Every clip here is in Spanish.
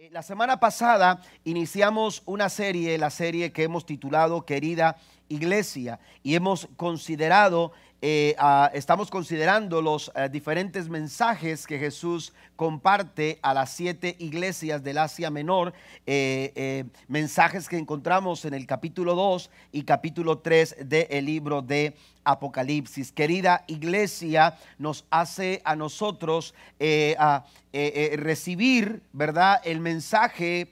Eh, la semana pasada iniciamos una serie, la serie que hemos titulado Querida Iglesia, y hemos considerado, eh, estamos considerando los eh, diferentes mensajes que Jesús comparte a las siete iglesias del Asia Menor, mensajes que encontramos en el capítulo 2 y capítulo 3 del libro de Apocalipsis. Querida iglesia, nos hace a nosotros eh, a, eh, eh, recibir, ¿verdad? El mensaje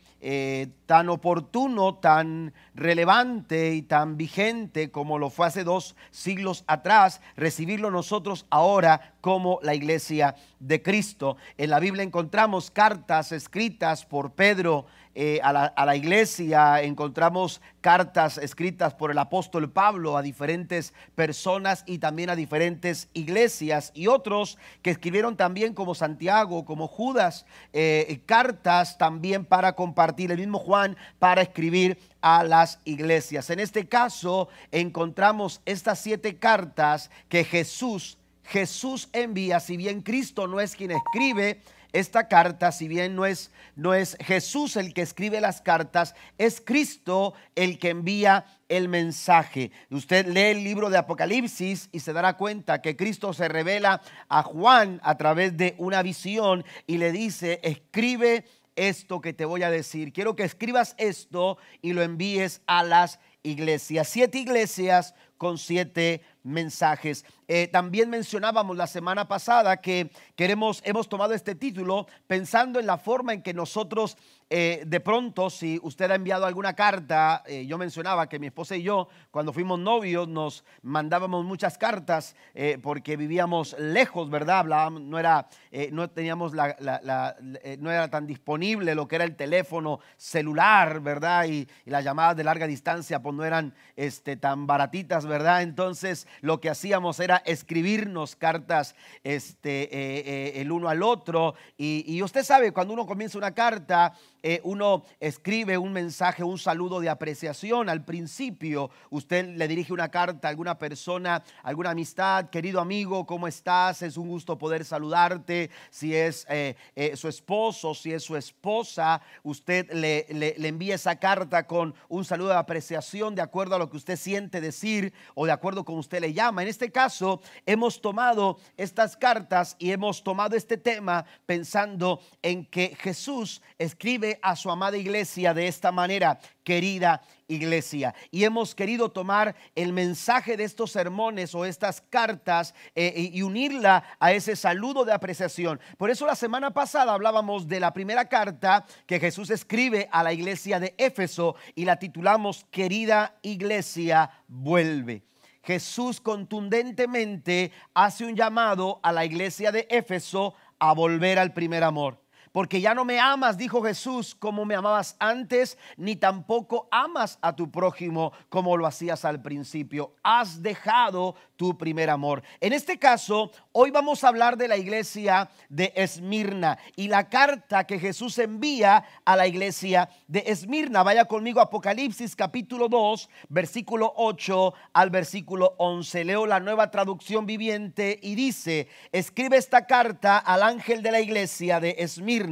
tan oportuno, tan relevante y tan vigente como lo fue hace dos siglos atrás, recibirlo nosotros ahora como la iglesia de Cristo. En la Biblia encontramos cartas escritas por Pedro, eh, a, la, iglesia, encontramos cartas escritas por el apóstol Pablo a diferentes personas y también a diferentes iglesias y otros que escribieron también como Santiago, como Judas, eh, cartas también para compartir, el mismo Juan para escribir a las iglesias. En este caso encontramos estas siete cartas que Jesús Jesús envía, si bien Cristo no es quien escribe, esta carta, si bien no es, no es Jesús el que escribe las cartas, es Cristo el que envía el mensaje. Usted lee el libro de Apocalipsis y se dará cuenta que Cristo se revela a Juan a través de una visión y le dice, escribe esto que te voy a decir. Quiero que escribas esto y lo envíes a las iglesias. Siete iglesias con siete mensajes. Eh, también mencionábamos la semana pasada que queremos, hemos tomado este título pensando en la forma en que nosotros eh, de pronto, si usted ha enviado alguna carta, eh, yo mencionaba que mi esposa y yo, cuando fuimos novios, nos mandábamos muchas cartas porque vivíamos lejos, ¿verdad? No era, no teníamos la, no era tan disponible lo que era el teléfono celular, ¿verdad? Y, las llamadas de larga distancia, pues no eran este, tan baratitas, ¿verdad? Entonces, lo que hacíamos era escribirnos cartas este, el uno al otro. Y, y usted sabe, cuando uno comienza una carta, eh, uno escribe un mensaje, un saludo de apreciación. Al principio usted le dirige una carta a alguna persona, alguna amistad, querido amigo, ¿cómo estás? Es un gusto poder saludarte. Si es eh, eh, su esposo, si es su esposa, usted le, le envía esa carta con un saludo de apreciación de acuerdo a lo que usted siente decir o de acuerdo con usted le llama. En este caso, hemos tomado estas cartas y hemos tomado este tema pensando en que Jesús escribe a su amada iglesia de esta manera, querida iglesia. Y hemos querido tomar el mensaje de estos sermones o estas cartas eh, y unirla a ese saludo de apreciación. Por eso la semana pasada hablábamos de la primera carta que Jesús escribe a la iglesia de Éfeso y la titulamos Querida iglesia, vuelve. Jesús contundentemente hace un llamado a la iglesia de Éfeso a volver al primer amor porque ya no me amas, dijo Jesús, como me amabas antes, ni tampoco amas a tu prójimo como lo hacías al principio. Has dejado tu primer amor. En este caso, hoy vamos a hablar de la iglesia de Esmirna y la carta que Jesús envía a la iglesia de Esmirna. Vaya conmigo Apocalipsis capítulo 2, versículo 8 al versículo 11. Leo la nueva traducción viviente y dice, escribe esta carta al ángel de la iglesia de Esmirna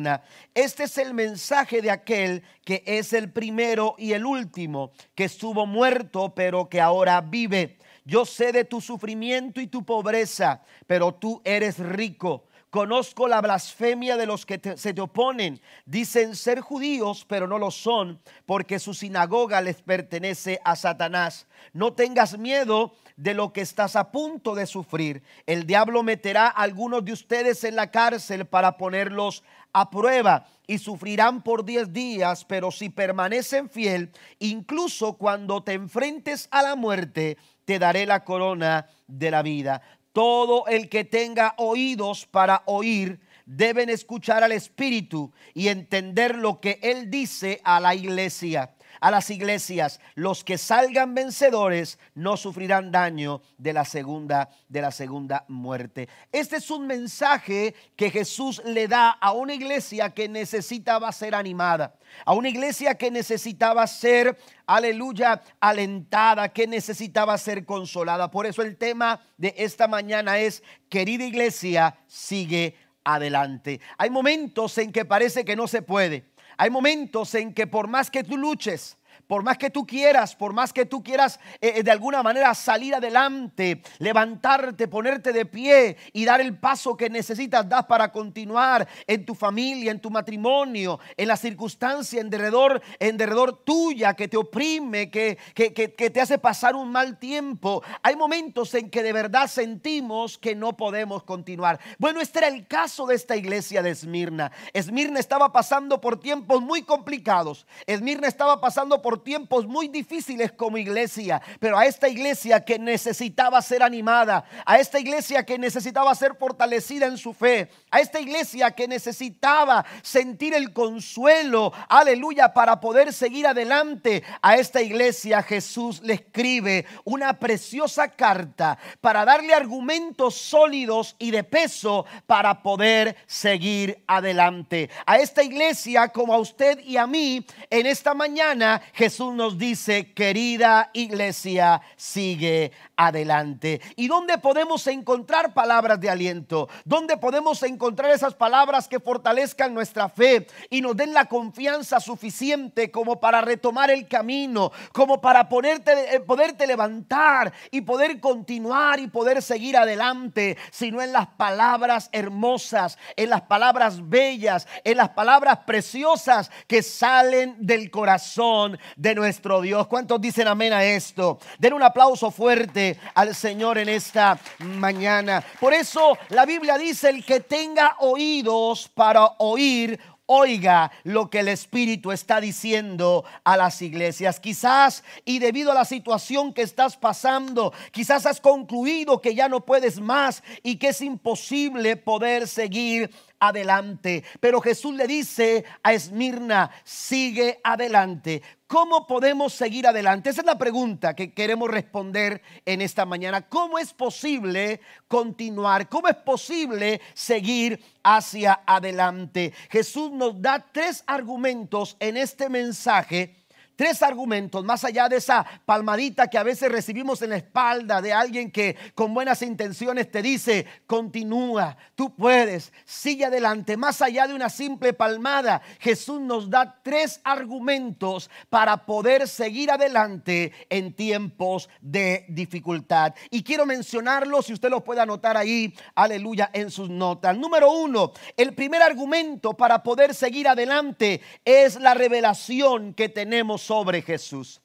este es el mensaje de aquel que es el primero y el último, que estuvo muerto, pero que ahora vive. Yo sé de tu sufrimiento y tu pobreza, pero tú eres rico. Conozco la blasfemia de los que se te oponen. Dicen ser judíos, pero no lo son, porque su sinagoga les pertenece a Satanás. No tengas miedo de lo que estás a punto de sufrir. El diablo meterá a algunos de ustedes en la cárcel para ponerlos a prueba y sufrirán por diez días, pero si permanecen fiel, incluso cuando te enfrentes a la muerte, te daré la corona de la vida. Todo el que tenga oídos para oír, deben escuchar al Espíritu y entender lo que Él dice a la iglesia a las iglesias, los que salgan vencedores no sufrirán daño de la segunda de la segunda muerte. Este es un mensaje que Jesús le da a una iglesia que necesitaba ser animada, a una iglesia que necesitaba ser, aleluya, alentada, que necesitaba ser consolada. Por eso el tema de esta mañana es, querida iglesia, sigue adelante. Hay momentos en que parece que no se puede. Hay momentos en que por más que tú luches, por más que tú quieras, por más que tú quieras eh, eh, de alguna manera salir adelante, levantarte, ponerte de pie y dar el paso que necesitas dar para continuar en tu familia, en tu matrimonio, en la circunstancia en derredor, en derredor tuya que te oprime, que, que, que te hace pasar un mal tiempo. Hay momentos en que de verdad sentimos que no podemos continuar. Bueno, este era el caso de esta iglesia de Esmirna. Esmirna estaba pasando por tiempos muy complicados. Esmirna estaba pasando por tiempos muy difíciles como iglesia, pero a esta iglesia que necesitaba ser animada, a esta iglesia que necesitaba ser fortalecida en su fe, a esta iglesia que necesitaba sentir el consuelo, aleluya, para poder seguir adelante, a esta iglesia Jesús le escribe una preciosa carta para darle argumentos sólidos y de peso para poder seguir adelante. A esta iglesia como a usted y a mí, en esta mañana Jesús nos dice, querida iglesia, sigue adelante. ¿Y dónde podemos encontrar palabras de aliento? ¿Dónde podemos encontrar esas palabras que fortalezcan nuestra fe y nos den la confianza suficiente como para retomar el camino, como para ponerte, eh, poderte levantar y poder continuar y poder seguir adelante, sino en las palabras hermosas, en las palabras bellas, en las palabras preciosas que salen del corazón de nuestro Dios. ¿Cuántos dicen amén a esto? Den un aplauso fuerte al Señor en esta mañana. Por eso la Biblia dice, el que tenga oídos para oír, oiga lo que el Espíritu está diciendo a las iglesias. Quizás y debido a la situación que estás pasando, quizás has concluido que ya no puedes más y que es imposible poder seguir adelante. Pero Jesús le dice a Esmirna, sigue adelante. ¿Cómo podemos seguir adelante? Esa es la pregunta que queremos responder en esta mañana. ¿Cómo es posible continuar? ¿Cómo es posible seguir hacia adelante? Jesús nos da tres argumentos en este mensaje Tres argumentos, más allá de esa palmadita que a veces recibimos en la espalda de alguien que con buenas intenciones te dice, continúa, tú puedes, sigue adelante. Más allá de una simple palmada, Jesús nos da tres argumentos para poder seguir adelante en tiempos de dificultad. Y quiero mencionarlos, si usted lo puede anotar ahí, aleluya, en sus notas. Número uno, el primer argumento para poder seguir adelante es la revelación que tenemos sobre Jesús.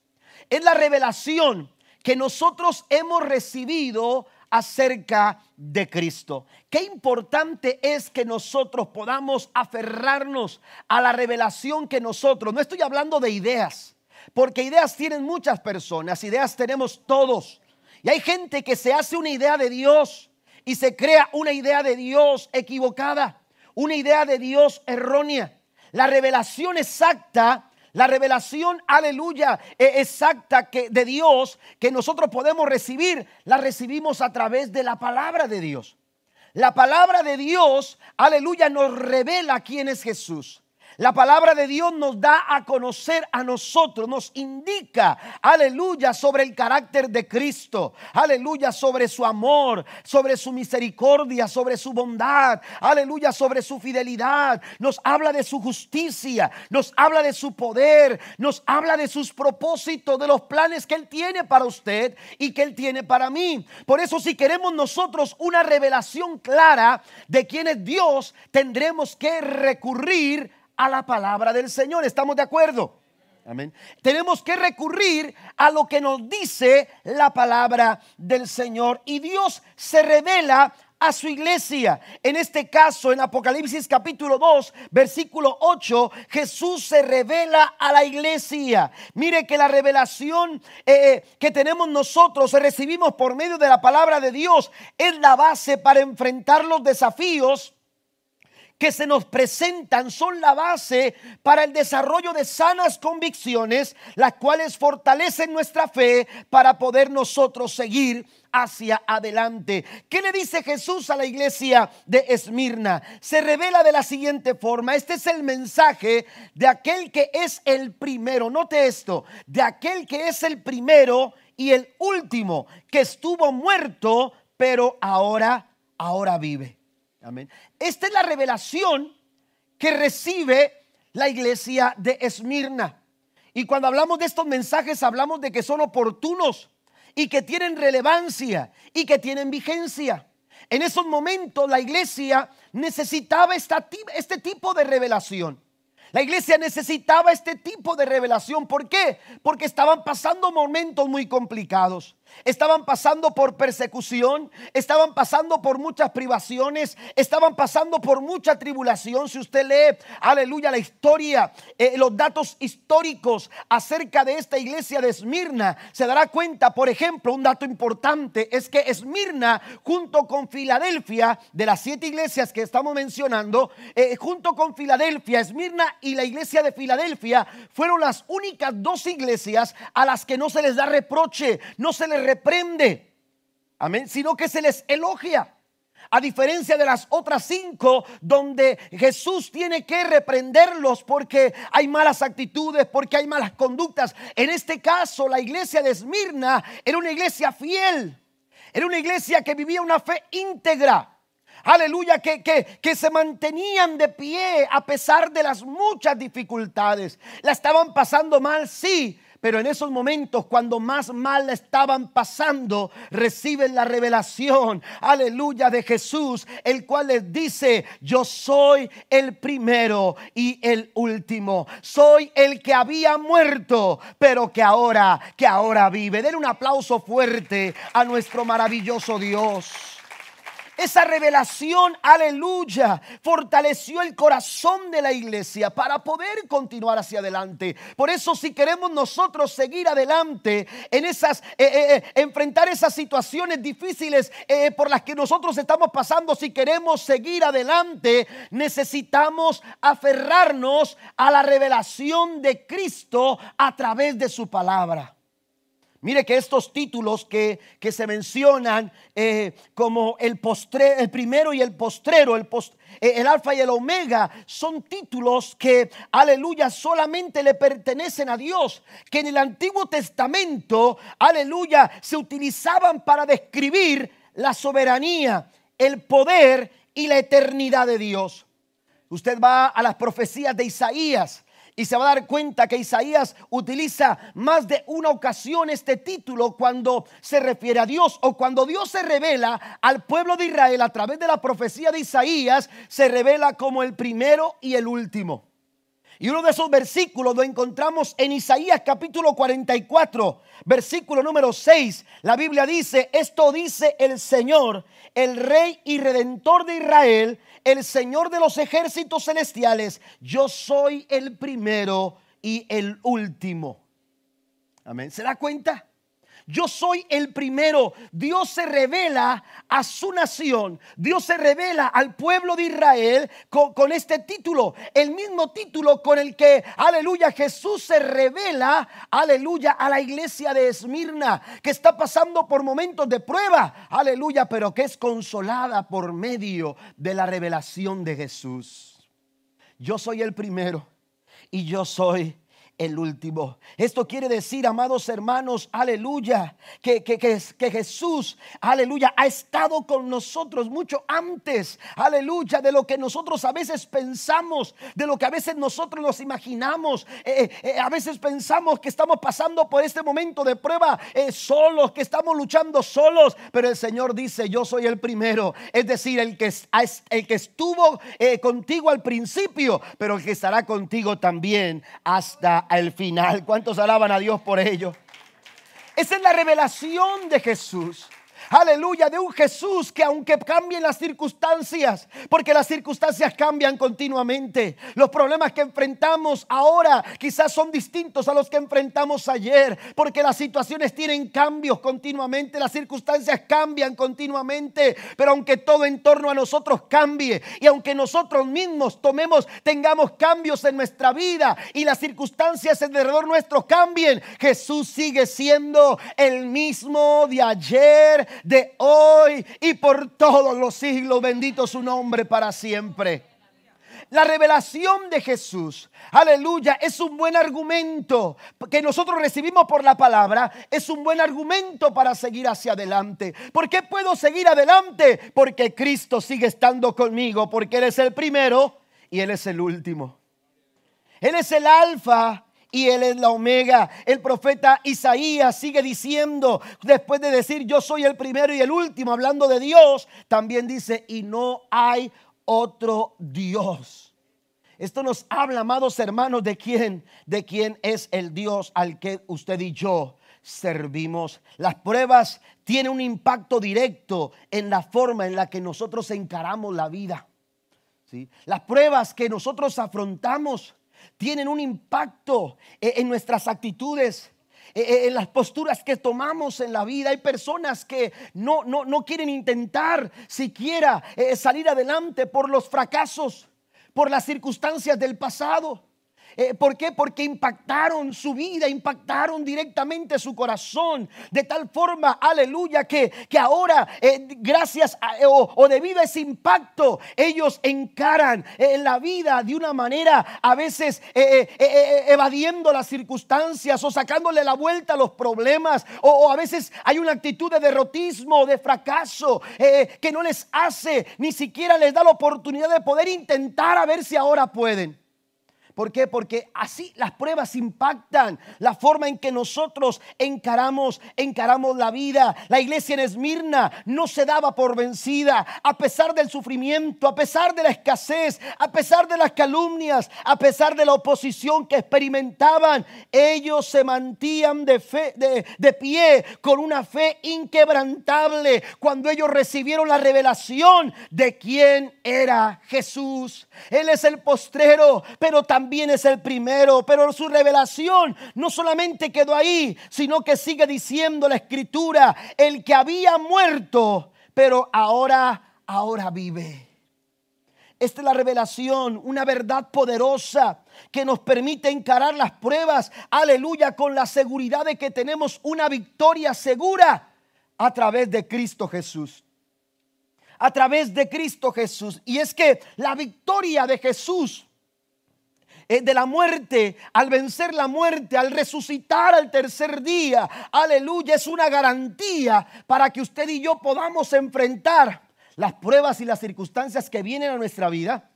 Es la revelación que nosotros hemos recibido acerca de Cristo. Qué importante es que nosotros podamos aferrarnos a la revelación que nosotros, no estoy hablando de ideas, porque ideas tienen muchas personas, ideas tenemos todos. Y hay gente que se hace una idea de Dios y se crea una idea de Dios equivocada, una idea de Dios errónea. La revelación exacta la revelación, aleluya, e exacta que, de Dios que nosotros podemos recibir, la recibimos a través de la palabra de Dios. La palabra de Dios, aleluya, nos revela quién es Jesús. La palabra de Dios nos da a conocer a nosotros, nos indica, aleluya, sobre el carácter de Cristo, aleluya, sobre su amor, sobre su misericordia, sobre su bondad, aleluya, sobre su fidelidad. Nos habla de su justicia, nos habla de su poder, nos habla de sus propósitos, de los planes que Él tiene para usted y que Él tiene para mí. Por eso si queremos nosotros una revelación clara de quién es Dios, tendremos que recurrir a la palabra del Señor. ¿Estamos de acuerdo? Amén. Tenemos que recurrir a lo que nos dice la palabra del Señor. Y Dios se revela a su iglesia. En este caso, en Apocalipsis capítulo 2, versículo 8, Jesús se revela a la iglesia. Mire que la revelación eh, eh, que tenemos nosotros, recibimos por medio de la palabra de Dios, es la base para enfrentar los desafíos que se nos presentan son la base para el desarrollo de sanas convicciones, las cuales fortalecen nuestra fe para poder nosotros seguir hacia adelante. ¿Qué le dice Jesús a la iglesia de Esmirna? Se revela de la siguiente forma. Este es el mensaje de aquel que es el primero. Note esto, de aquel que es el primero y el último, que estuvo muerto, pero ahora, ahora vive. Amén. Esta es la revelación que recibe la iglesia de Esmirna. Y cuando hablamos de estos mensajes hablamos de que son oportunos y que tienen relevancia y que tienen vigencia. En esos momentos la iglesia necesitaba este tipo de revelación. La iglesia necesitaba este tipo de revelación. ¿Por qué? Porque estaban pasando momentos muy complicados. Estaban pasando por persecución, estaban pasando por muchas privaciones, estaban pasando por mucha tribulación. Si usted lee, aleluya, la historia, eh, los datos históricos acerca de esta iglesia de Esmirna, se dará cuenta, por ejemplo, un dato importante es que Esmirna, junto con Filadelfia, de las siete iglesias que estamos mencionando, eh, junto con Filadelfia, Esmirna y la iglesia de Filadelfia, fueron las únicas dos iglesias a las que no se les da reproche, no se les reprende, amén, sino que se les elogia. A diferencia de las otras cinco donde Jesús tiene que reprenderlos porque hay malas actitudes, porque hay malas conductas. En este caso, la iglesia de Esmirna era una iglesia fiel. Era una iglesia que vivía una fe íntegra. Aleluya, que, que, que, se mantenían de pie a pesar de las muchas dificultades. La estaban pasando mal, sí, pero en esos momentos, cuando más mal estaban pasando, reciben la revelación, aleluya, de Jesús, el cual les dice, yo soy el primero y el último. Soy el que había muerto, pero que ahora, que ahora vive. Den un aplauso fuerte a nuestro maravilloso Dios. Esa revelación, aleluya, fortaleció el corazón de la iglesia para poder continuar hacia adelante. Por eso si queremos nosotros seguir adelante en esas, eh, eh, eh, enfrentar esas situaciones difíciles por las que nosotros estamos pasando, si queremos seguir adelante, necesitamos aferrarnos a la revelación de Cristo a través de su palabra. Mire que estos títulos que, se mencionan eh, como el, postre, el primero y el postrero, eh, el alfa y el omega, son títulos que, aleluya, solamente le pertenecen a Dios, que en el Antiguo Testamento, aleluya, se utilizaban para describir la soberanía, el poder y la eternidad de Dios. Usted va a las profecías de Isaías y se va a dar cuenta que Isaías utiliza más de una ocasión este título cuando se refiere a Dios o cuando Dios se revela al pueblo de Israel a través de la profecía de Isaías, se revela como el primero y el último. Y uno de esos versículos lo encontramos en Isaías capítulo 44, versículo número 6. La Biblia dice, esto dice el Señor, el Rey y Redentor de Israel, el Señor de los ejércitos celestiales, yo soy el primero y el último. Amén. ¿Se da cuenta? Yo soy el primero. Dios se revela a su nación. Dios se revela al pueblo de Israel con, este título. El mismo título con el que, aleluya, Jesús se revela, aleluya, a la iglesia de Esmirna, que está pasando por momentos de prueba, aleluya, pero que es consolada por medio de la revelación de Jesús. Yo soy el primero y yo soy el último. Esto quiere decir, amados hermanos, aleluya, que, que, que, Jesús, aleluya, ha estado con nosotros mucho antes, aleluya, de lo que nosotros a veces pensamos, de lo que a veces nosotros nos imaginamos. Eh, eh, eh, a veces pensamos que estamos pasando por este momento de prueba solos, que estamos luchando solos, pero el Señor dice, yo soy el primero, es decir, el que, el que estuvo contigo al principio, pero el que estará contigo también hasta al final. ¿Cuántos alaban a Dios por ello? Esa es la revelación de Jesús aleluya, de un Jesús que aunque cambien las circunstancias, porque las circunstancias cambian continuamente, los problemas que enfrentamos ahora quizás son distintos a los que enfrentamos ayer, porque las situaciones tienen cambios continuamente, las circunstancias cambian continuamente, pero aunque todo en torno a nosotros cambie y aunque nosotros mismos tomemos, tengamos cambios en nuestra vida y las circunstancias alrededor nuestro cambien, Jesús sigue siendo el mismo de ayer, de hoy y por todos los siglos. Bendito su nombre para siempre. La revelación de Jesús, aleluya, es un buen argumento que nosotros recibimos por la palabra, es un buen argumento para seguir hacia adelante. ¿Por qué puedo seguir adelante? Porque Cristo sigue estando conmigo, porque Él es el primero y Él es el último. Él es el alfa y Él es la omega. El profeta Isaías sigue diciendo, después de decir yo soy el primero y el último, hablando de Dios, también dice, y no hay otro Dios. Esto nos habla, amados hermanos, de quién, de quién es el Dios al que usted y yo servimos. Las pruebas tienen un impacto directo en la forma en la que nosotros encaramos la vida. ¿sí? Las pruebas que nosotros afrontamos tienen un impacto e, en nuestras actitudes, e, e, en las posturas que tomamos en la vida. Hay personas que no, no, no quieren intentar siquiera eh, salir adelante por los fracasos, por las circunstancias del pasado. Eh, ¿Por qué? Porque impactaron su vida, impactaron directamente su corazón. De tal forma, aleluya, que, que ahora, eh, gracias a, o, debido a ese impacto, ellos encaran eh, la vida de una manera a veces evadiendo las circunstancias o sacándole la vuelta a los problemas. O, o a veces hay una actitud de derrotismo, de fracaso, que no les hace, ni siquiera les da la oportunidad de poder intentar a ver si ahora pueden. ¿Por qué? Porque así las pruebas impactan la forma en que nosotros encaramos, encaramos la vida. La iglesia en Esmirna no se daba por vencida a pesar del sufrimiento, a pesar de la escasez, a pesar de las calumnias, a pesar de la oposición que experimentaban. Ellos se mantían de, fe, de, de pie con una fe inquebrantable cuando ellos recibieron la revelación de quién era Jesús. Él es el postrero, pero también también es el primero, pero su revelación no solamente quedó ahí, sino que sigue diciendo la escritura, el que había muerto, pero ahora, ahora vive. Esta es la revelación, una verdad poderosa que nos permite encarar las pruebas, aleluya, con la seguridad de que tenemos una victoria segura a través de Cristo Jesús. A través de Cristo Jesús. Y es que la victoria de Jesús de la muerte, al vencer la muerte, al resucitar al tercer día. Aleluya, es una garantía para que usted y yo podamos enfrentar las pruebas y las circunstancias que vienen a nuestra vida,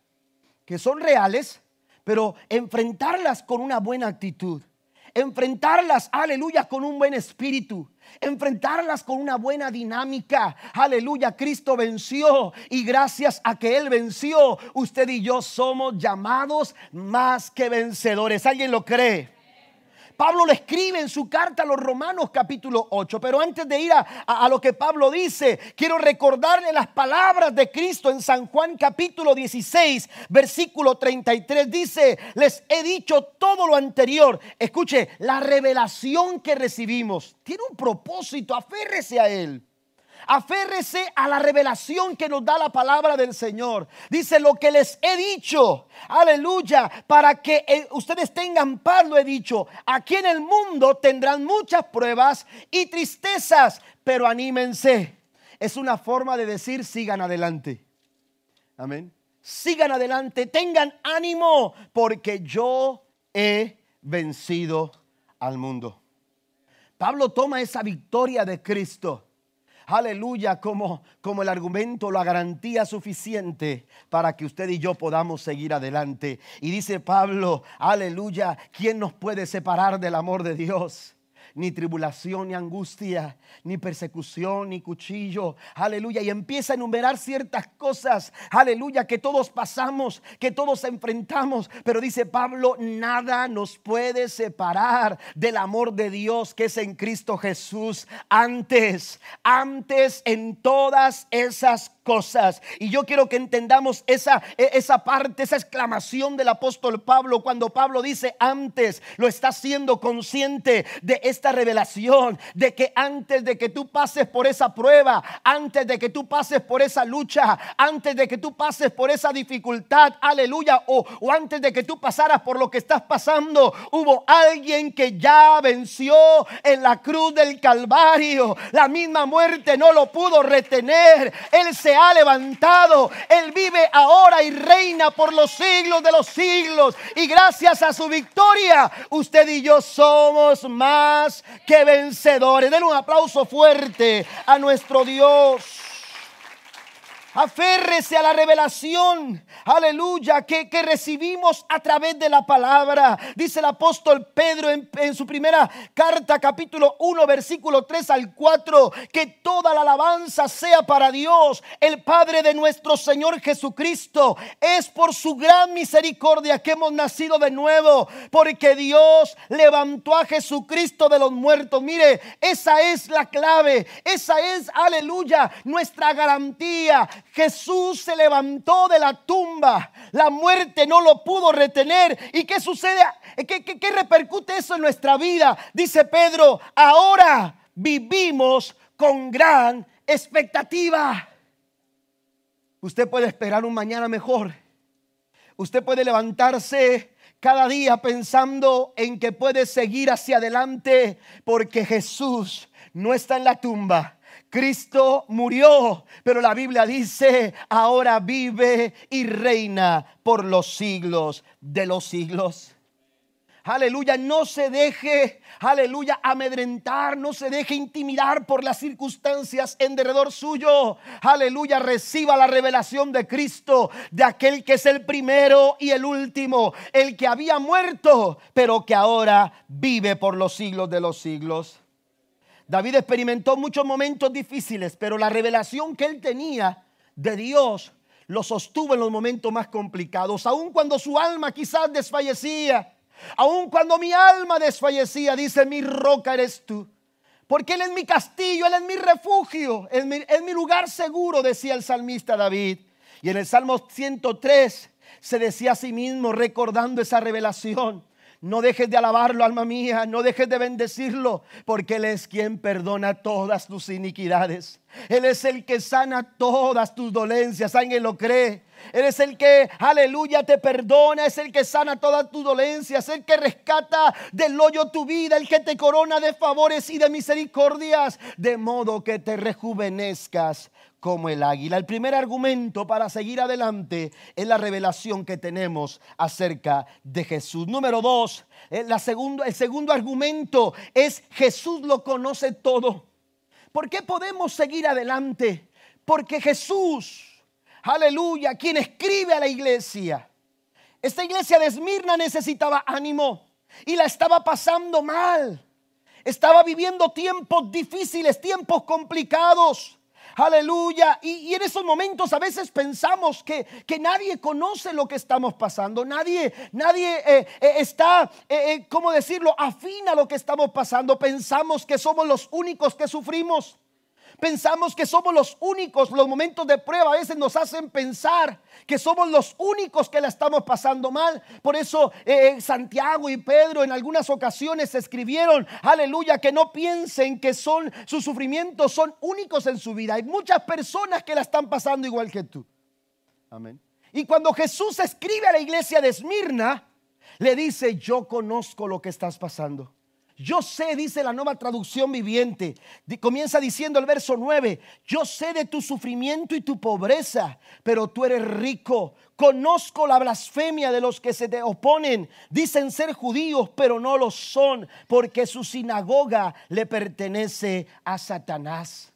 que son reales, pero enfrentarlas con una buena actitud enfrentarlas, aleluya, con un buen espíritu, enfrentarlas con una buena dinámica. Aleluya, Cristo venció y gracias a que Él venció, usted y yo somos llamados más que vencedores. ¿Alguien lo cree? Pablo le escribe en su carta a los Romanos capítulo 8. Pero antes de ir a, lo que Pablo dice, quiero recordarle las palabras de Cristo en San Juan capítulo 16, versículo 33. Dice, les he dicho todo lo anterior. Escuche, la revelación que recibimos tiene un propósito, aférrese a él. Aférrese a la revelación que nos da la palabra del Señor. Dice lo que les he dicho. Aleluya. Para que eh, ustedes tengan paz, lo he dicho. Aquí en el mundo tendrán muchas pruebas y tristezas. Pero anímense. Es una forma de decir sigan adelante. Amén. Sigan adelante. Tengan ánimo. Porque yo he vencido al mundo. Pablo toma esa victoria de Cristo aleluya, como, como el argumento, la garantía suficiente para que usted y yo podamos seguir adelante. Y dice Pablo, aleluya, ¿quién nos puede separar del amor de Dios? Ni tribulación, ni angustia, ni persecución, ni cuchillo. Aleluya. Y empieza a enumerar ciertas cosas, aleluya, que todos pasamos, que todos enfrentamos. Pero dice Pablo, nada nos puede separar del amor de Dios que es en Cristo Jesús. Antes, antes en todas esas cosas. Y yo quiero que entendamos esa, e, esa parte, esa exclamación del apóstol Pablo cuando Pablo dice antes, lo está siendo consciente de esta revelación, de que antes de que tú pases por esa prueba, antes de que tú pases por esa lucha, antes de que tú pases por esa dificultad, aleluya, o, o antes de que tú pasaras por lo que estás pasando, hubo alguien que ya venció en la cruz del Calvario. La misma muerte no lo pudo retener. Él se ha levantado. Él vive ahora y reina por los siglos de los siglos. Y gracias a su victoria, usted y yo somos más que vencedores. Den un aplauso fuerte a nuestro Dios. Aférrese a la revelación, aleluya, que, que, recibimos a través de la palabra. Dice el apóstol Pedro en, en, su primera carta, capítulo 1, versículo 3 al 4, que toda la alabanza sea para Dios, el Padre de nuestro Señor Jesucristo. Es por su gran misericordia que hemos nacido de nuevo, porque Dios levantó a Jesucristo de los muertos. Mire, esa es la clave, esa es, aleluya, nuestra garantía Jesús se levantó de la tumba. La muerte no lo pudo retener. ¿Y qué sucede? ¿Qué, qué, repercute eso en nuestra vida? Dice Pedro, ahora vivimos con gran expectativa. Usted puede esperar un mañana mejor. Usted puede levantarse cada día pensando en que puede seguir hacia adelante porque Jesús no está en la tumba. Cristo murió, pero la Biblia dice, ahora vive y reina por los siglos de los siglos. Aleluya, no se deje, aleluya, amedrentar, no se deje intimidar por las circunstancias en derredor suyo. Aleluya, reciba la revelación de Cristo, de aquel que es el primero y el último, el que había muerto, pero que ahora vive por los siglos de los siglos. David experimentó muchos momentos difíciles, pero la revelación que él tenía de Dios lo sostuvo en los momentos más complicados, aun cuando su alma quizás desfallecía, aun cuando mi alma desfallecía, dice, mi roca eres tú. Porque Él es mi castillo, Él es mi refugio, es mi, es mi lugar seguro, decía el salmista David. Y en el Salmo 103 se decía a sí mismo, recordando esa revelación, no dejes de alabarlo, alma mía, no dejes de bendecirlo, porque Él es quien perdona todas tus iniquidades. Él es el que sana todas tus dolencias, alguien lo cree. Él es el que, aleluya, te perdona, es el que sana todas tus dolencias, el que rescata del hoyo tu vida, el que te corona de favores y de misericordias, de modo que te rejuvenezcas como el águila. El primer argumento para seguir adelante es la revelación que tenemos acerca de Jesús. Número dos, eh, segundo, el segundo argumento es Jesús lo conoce todo. ¿Por qué podemos seguir adelante? Porque Jesús, aleluya, quien escribe a la iglesia, esta iglesia de Esmirna necesitaba ánimo y la estaba pasando mal. Estaba viviendo tiempos difíciles, tiempos complicados. Aleluya. Y, en esos momentos a veces pensamos que, que, nadie conoce lo que estamos pasando. Nadie, nadie eh, eh, está, eh, ¿cómo decirlo?, afina lo que estamos pasando. Pensamos que somos los únicos que sufrimos. Pensamos que somos los únicos, los momentos de prueba a veces nos hacen pensar que somos los únicos que la estamos pasando mal. Por eso eh, Santiago y Pedro en algunas ocasiones escribieron, aleluya, que no piensen que son sus sufrimientos son únicos en su vida. Hay muchas personas que la están pasando igual que tú. Amén. Y cuando Jesús escribe a la iglesia de Esmirna, le dice, yo conozco lo que estás pasando. Yo sé, dice la nueva traducción viviente, comienza diciendo el verso 9, yo sé de tu sufrimiento y tu pobreza, pero tú eres rico. Conozco la blasfemia de los que se te oponen. Dicen ser judíos, pero no lo son, porque su sinagoga le pertenece a Satanás.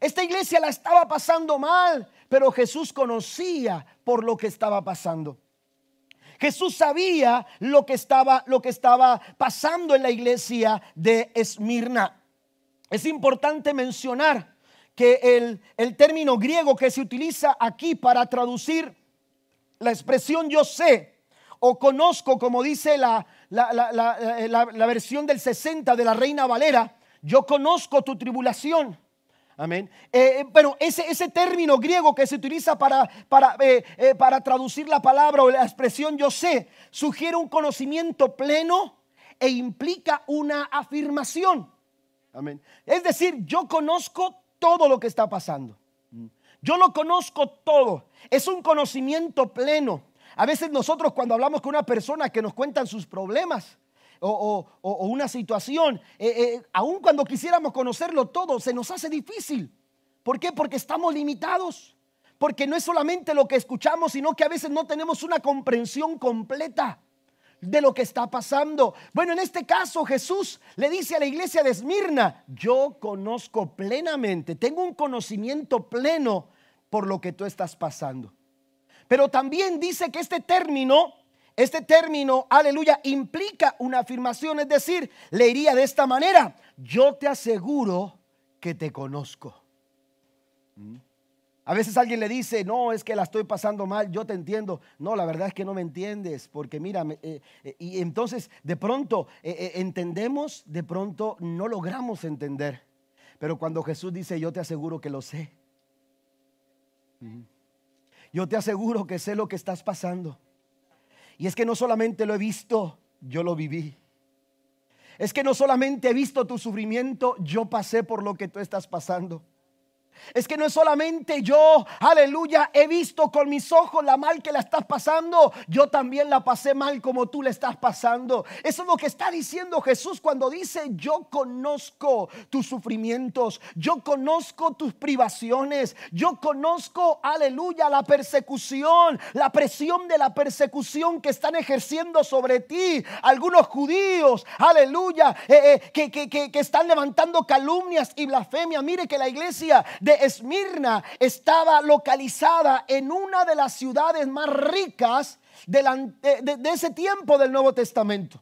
Esta iglesia la estaba pasando mal, pero Jesús conocía por lo que estaba pasando. Jesús sabía lo que estaba, lo que estaba pasando en la iglesia de Esmirna. Es importante mencionar que el, el término griego que se utiliza aquí para traducir la expresión yo sé o conozco, como dice la, la, la, la, versión del 60 de la Reina Valera, yo conozco tu tribulación. Amén. Eh, eh, ese, ese, término griego que se utiliza para, para, eh, para traducir la palabra o la expresión yo sé, sugiere un conocimiento pleno e implica una afirmación. Amén. Es decir, yo conozco todo lo que está pasando. Yo lo conozco todo. Es un conocimiento pleno. A veces nosotros cuando hablamos con una persona que nos cuentan sus problemas, o, una situación, eh, eh, aun cuando quisiéramos conocerlo todo, se nos hace difícil. ¿Por qué? Porque estamos limitados. Porque no es solamente lo que escuchamos, sino que a veces no tenemos una comprensión completa de lo que está pasando. Bueno, en este caso Jesús le dice a la iglesia de Esmirna, yo conozco plenamente, tengo un conocimiento pleno por lo que tú estás pasando. Pero también dice que este término, este término, aleluya, implica una afirmación, es decir, le iría de esta manera, yo te aseguro que te conozco. ¿Mm? A veces alguien le dice, no, es que la estoy pasando mal, yo te entiendo. No, la verdad es que no me entiendes, porque mira, eh, eh, y entonces de pronto eh, entendemos, de pronto no logramos entender. Pero cuando Jesús dice, yo te aseguro que lo sé. Yo te aseguro que sé lo que estás pasando. Y es que no solamente lo he visto, yo lo viví. Es que no solamente he visto tu sufrimiento, yo pasé por lo que tú estás pasando. Es que no es solamente yo, aleluya, he visto con mis ojos la mal que la estás pasando, yo también la pasé mal como tú le estás pasando. Eso es lo que está diciendo Jesús cuando dice, yo conozco tus sufrimientos, yo conozco tus privaciones, yo conozco, aleluya, la persecución, la presión de la persecución que están ejerciendo sobre ti. Algunos judíos, aleluya, eh, eh, que, que, que, que están levantando calumnias y blasfemia. Mire que la iglesia de Esmirna estaba localizada en una de las ciudades más ricas de, ese tiempo del Nuevo Testamento.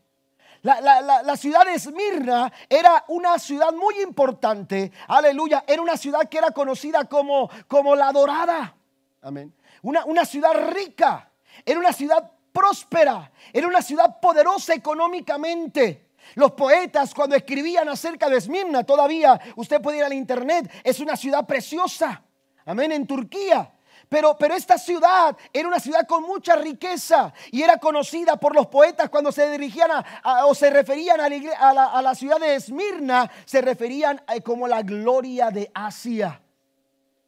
La, ciudad de Esmirna era una ciudad muy importante, aleluya, era una ciudad que era conocida como, como la dorada, amén. Una, una ciudad rica, era una ciudad próspera, era una ciudad poderosa económicamente. Los poetas cuando escribían acerca de Esmirna, todavía usted puede ir al internet, es una ciudad preciosa. Amén, en Turquía. Pero, pero, esta ciudad era una ciudad con mucha riqueza y era conocida por los poetas cuando se dirigían a, o se referían a la, ciudad de Esmirna, se referían eh, como la gloria de Asia.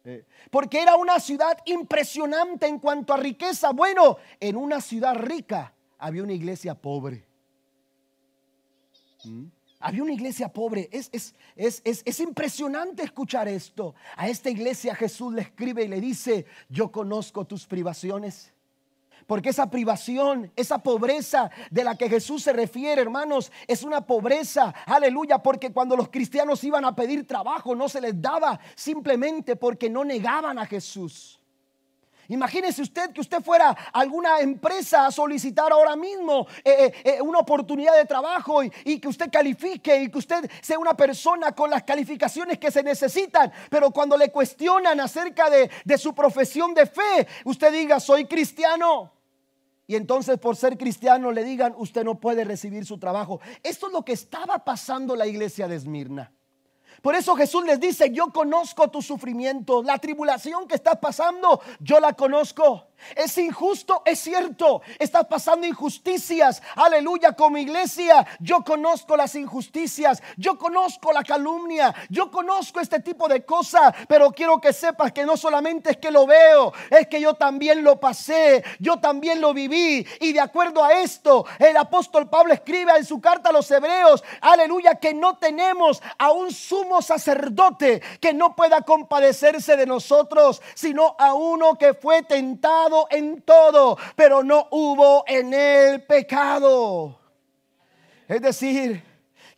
Eh, porque era una ciudad impresionante en cuanto a riqueza. Bueno, en una ciudad rica había una iglesia pobre. Había una iglesia pobre. Es, es, es, impresionante escuchar esto. A esta iglesia Jesús le escribe y le dice, yo conozco tus privaciones. Porque esa privación, esa pobreza de la que Jesús se refiere, hermanos, es una pobreza, aleluya, porque cuando los cristianos iban a pedir trabajo no se les daba simplemente porque no negaban a Jesús. Imagínese usted que usted fuera a alguna empresa a solicitar ahora mismo eh, eh, eh, una oportunidad de trabajo y, que usted califique y que usted sea una persona con las calificaciones que se necesitan, pero cuando le cuestionan acerca de, de su profesión de fe, usted diga, soy cristiano. Y entonces por ser cristiano le digan, usted no puede recibir su trabajo. Esto es lo que estaba pasando en la iglesia de Esmirna. Por eso Jesús les dice, yo conozco tu sufrimiento, la tribulación que estás pasando, yo la conozco. Es injusto, es cierto. Estás pasando injusticias. Aleluya, como iglesia. Yo conozco las injusticias. Yo conozco la calumnia. Yo conozco este tipo de cosas. Pero quiero que sepas que no solamente es que lo veo, es que yo también lo pasé. Yo también lo viví. Y de acuerdo a esto, el apóstol Pablo escribe en su carta a los hebreos. Aleluya, que no tenemos a un sumo sacerdote que no pueda compadecerse de nosotros, sino a uno que fue tentado en todo, pero no hubo en él pecado. Es decir,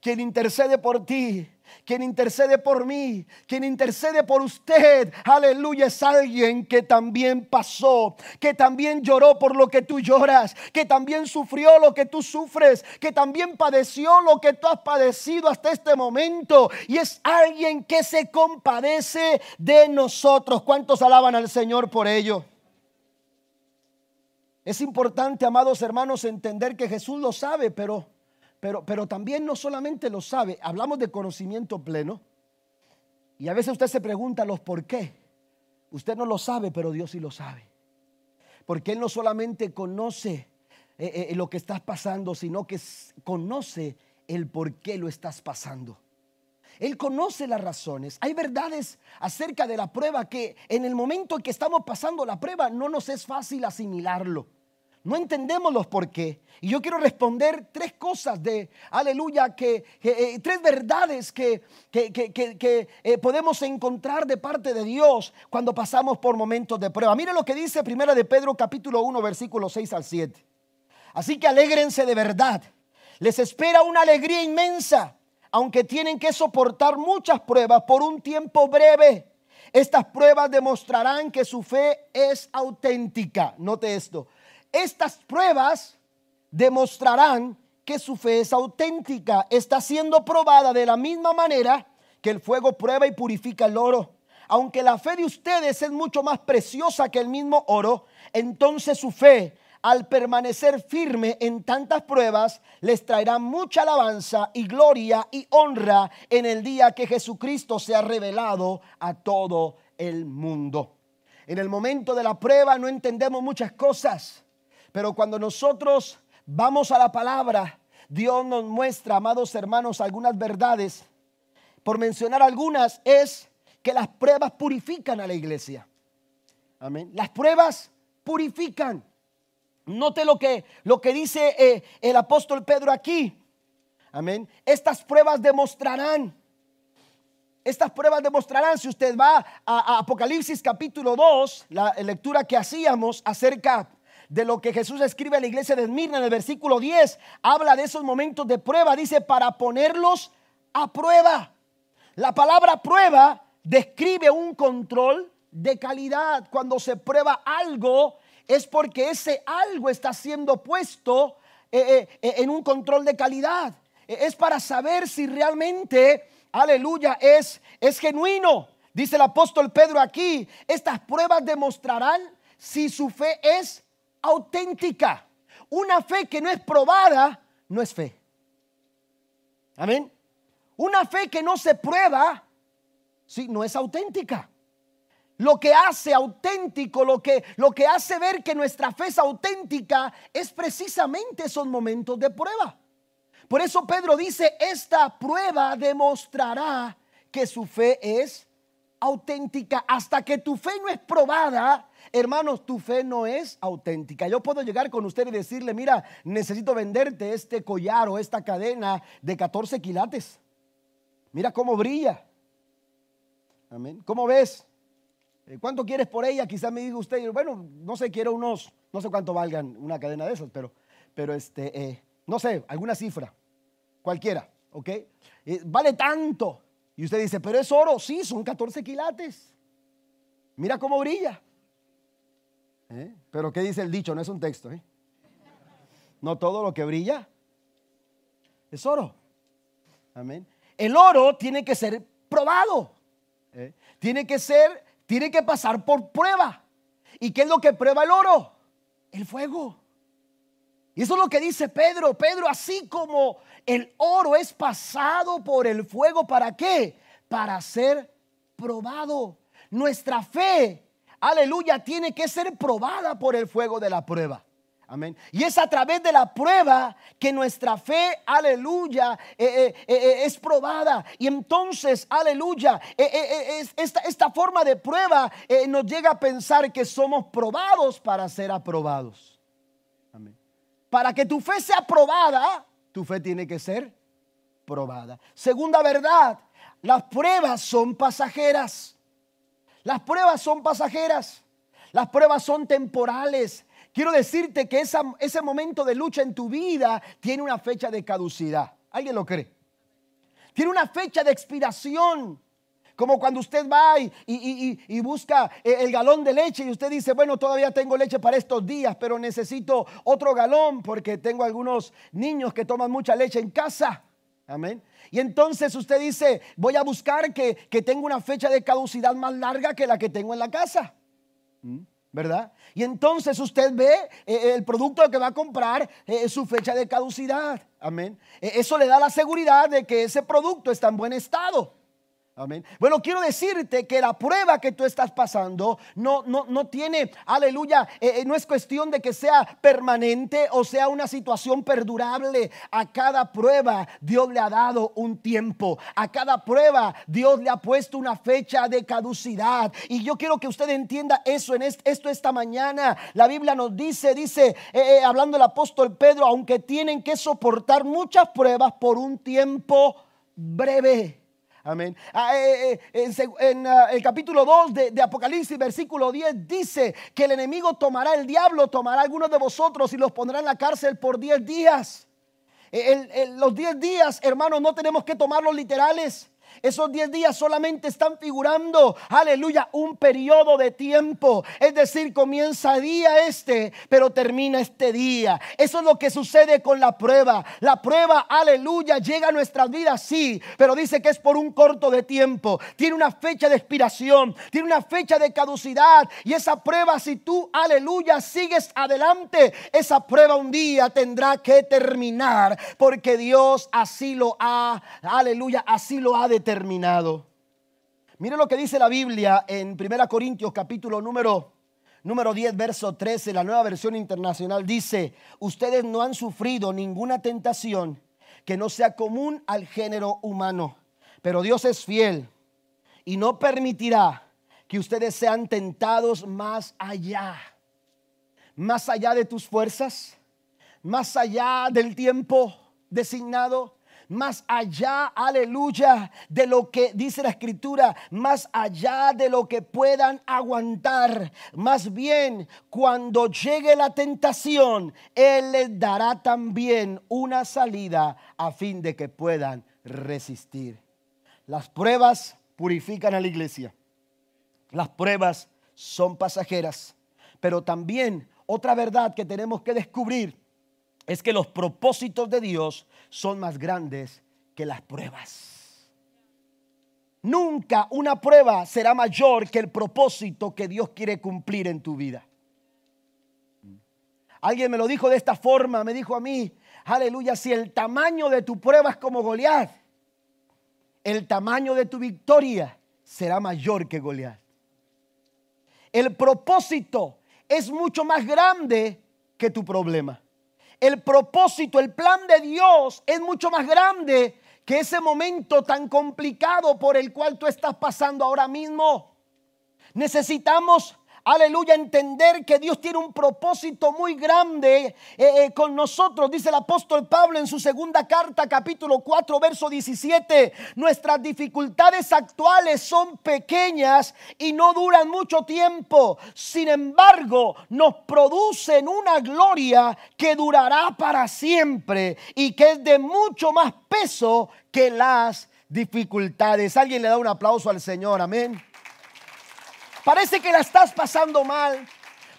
quien intercede por ti, quien intercede por mí, quien intercede por usted, aleluya, es alguien que también pasó, que también lloró por lo que tú lloras, que también sufrió lo que tú sufres, que también padeció lo que tú has padecido hasta este momento. Y es alguien que se compadece de nosotros. ¿Cuántos alaban al Señor por ello? Es importante, amados hermanos, entender que Jesús lo sabe, pero, pero, pero también no solamente lo sabe, hablamos de conocimiento pleno. Y a veces usted se pregunta los por qué. Usted no lo sabe, pero Dios sí lo sabe. Porque Él no solamente conoce eh, eh, lo que estás pasando, sino que conoce el por qué lo estás pasando. Él conoce las razones. Hay verdades acerca de la prueba que en el momento en que estamos pasando la prueba no nos es fácil asimilarlo. No entendemos los por qué. Y yo quiero responder tres cosas de, aleluya, que, eh, tres verdades que, que, eh, podemos encontrar de parte de Dios cuando pasamos por momentos de prueba. Mire lo que dice Primera de Pedro capítulo 1 versículo 6 al 7. Así que alégrense de verdad. Les espera una alegría inmensa, aunque tienen que soportar muchas pruebas por un tiempo breve. estas pruebas demostrarán que su fe es auténtica. Note esto. Estas pruebas demostrarán que su fe es auténtica. Está siendo probada de la misma manera que el fuego prueba y purifica el oro. Aunque la fe de ustedes es mucho más preciosa que el mismo oro, entonces su fe al permanecer firme en tantas pruebas, les traerá mucha alabanza y gloria y honra en el día que Jesucristo sea revelado a todo el mundo. En el momento de la prueba no entendemos muchas cosas, pero cuando nosotros vamos a la palabra, Dios nos muestra, amados hermanos, algunas verdades. Por mencionar algunas, es que las pruebas purifican a la iglesia. Amén. Las pruebas purifican. Note lo que, lo que dice eh, el apóstol Pedro aquí. Amén. Estas pruebas demostrarán. Estas pruebas demostrarán, si usted va a, a Apocalipsis capítulo 2, la lectura que hacíamos acerca de lo que Jesús escribe a la iglesia de Esmirna en el versículo 10, habla de esos momentos de prueba, dice, para ponerlos a prueba. La palabra prueba describe un control de calidad. Cuando se prueba algo, es porque ese algo está siendo puesto eh, eh, eh, en un control de calidad. Es para saber si realmente, aleluya, es, es genuino. Dice el apóstol Pedro aquí, estas pruebas demostrarán si su fe es auténtica. Una fe que no es probada, no es fe. Amén. Una fe que no se prueba, sí, no es auténtica. Lo que hace auténtico, lo que, lo que hace ver que nuestra fe es auténtica, es precisamente esos momentos de prueba. Por eso Pedro dice, esta prueba demostrará que su fe es auténtica. Hasta que tu fe no es probada, hermanos, tu fe no es auténtica. Yo puedo llegar con usted y decirle, mira, necesito venderte este collar o esta cadena de 14 quilates. Mira cómo brilla. Amén. ¿Cómo ves? Eh, ¿Cuánto quieres por ella? Quizás me diga usted, bueno, no sé, quiero unos, no sé cuánto valgan una cadena de esas, pero, pero este, eh, no sé, alguna cifra, cualquiera, ¿ok? Eh, vale tanto. Y usted dice, pero es oro, sí, son 14 quilates. Mira cómo brilla. Pero ¿qué dice el dicho? No es un texto. No todo lo que brilla es oro. Amén. El oro tiene que ser probado. Tiene que ser tiene que pasar por prueba. ¿Y qué es lo que prueba el oro? El fuego. Y eso es lo que dice Pedro. Pedro, así como el oro es pasado por el fuego, ¿para qué? Para ser probado. Nuestra fe, aleluya, tiene que ser probada por el fuego de la prueba. Amén. Y es a través de la prueba que nuestra fe, aleluya, eh, eh, eh, es probada. Y entonces, aleluya, esta, esta, forma de prueba nos llega a pensar que somos probados para ser aprobados. Amén. Para que tu fe sea probada, tu fe tiene que ser probada. Segunda verdad, las pruebas son pasajeras. Las pruebas son pasajeras. Las pruebas son temporales. Quiero decirte que ese momento de lucha en tu vida tiene una fecha de caducidad. ¿Alguien lo cree? Tiene una fecha de expiración. Como cuando usted va y, busca eh, el galón de leche y usted dice, bueno, todavía tengo leche para estos días, pero necesito otro galón porque tengo algunos niños que toman mucha leche en casa. Amén. Y entonces usted dice, voy a buscar que, que tenga una fecha de caducidad más larga que la que tengo en la casa. ¿Mm? ¿Verdad? Y entonces usted ve eh, el producto que va a comprar, eh, su fecha de caducidad. Amén. E, eso le da la seguridad de que ese producto está en buen estado. Bueno, quiero decirte que la prueba que tú estás pasando no, no, no tiene, aleluya, eh, eh, no es cuestión de que sea permanente o sea una situación perdurable. A cada prueba Dios le ha dado un tiempo. A cada prueba Dios le ha puesto una fecha de caducidad. Y yo quiero que usted entienda eso en esto esta mañana. La Biblia nos dice, dice, eh, hablando el apóstol Pedro, aunque tienen que soportar muchas pruebas por un tiempo breve. Amén. Ah, eh, eh, en, ah, el capítulo 2 de, Apocalipsis, versículo 10, dice que el enemigo tomará el diablo, tomará algunos de vosotros y los pondrá en la cárcel por 10 días. los 10 días, hermanos, no tenemos que tomarlos literales. Esos 10 días solamente están figurando, aleluya, un periodo de tiempo. Es decir, comienza día este, pero termina este día. Eso es lo que sucede con la prueba. La prueba, aleluya, llega a nuestras vidas, sí, pero dice que es por un corto de tiempo. Tiene una fecha de expiración, tiene una fecha de caducidad. Y esa prueba, si tú, aleluya, sigues adelante, esa prueba un día tendrá que terminar, porque Dios así lo ha, aleluya, así lo ha determinado terminado. Mire lo que dice la Biblia en 1 Corintios capítulo número, número 10, verso 13, la nueva versión internacional dice, ustedes no han sufrido ninguna tentación que no sea común al género humano, pero Dios es fiel y no permitirá que ustedes sean tentados más allá, más allá de tus fuerzas, más allá del tiempo designado más allá, aleluya, de lo que dice la escritura, más allá de lo que puedan aguantar. Más bien, cuando llegue la tentación, Él les dará también una salida a fin de que puedan resistir. Las pruebas purifican a la iglesia. Las pruebas son pasajeras. Pero también otra verdad que tenemos que descubrir es que los propósitos de Dios son más grandes que las pruebas. Nunca una prueba será mayor que el propósito que Dios quiere cumplir en tu vida. Alguien me lo dijo de esta forma, me dijo a mí, aleluya, si el tamaño de tu prueba es como Goliat, el tamaño de tu victoria será mayor que Goliat. El propósito es mucho más grande que tu problema el propósito, el plan de Dios es mucho más grande que ese momento tan complicado por el cual tú estás pasando ahora mismo. Necesitamos aleluya, entender que Dios tiene un propósito muy grande eh, eh, con nosotros, dice el apóstol Pablo en su segunda carta, capítulo 4, verso 17. Nuestras dificultades actuales son pequeñas y no duran mucho tiempo. Sin embargo, nos producen una gloria que durará para siempre y que es de mucho más peso que las dificultades. Alguien le da un aplauso al Señor, amén. Parece que la estás pasando mal.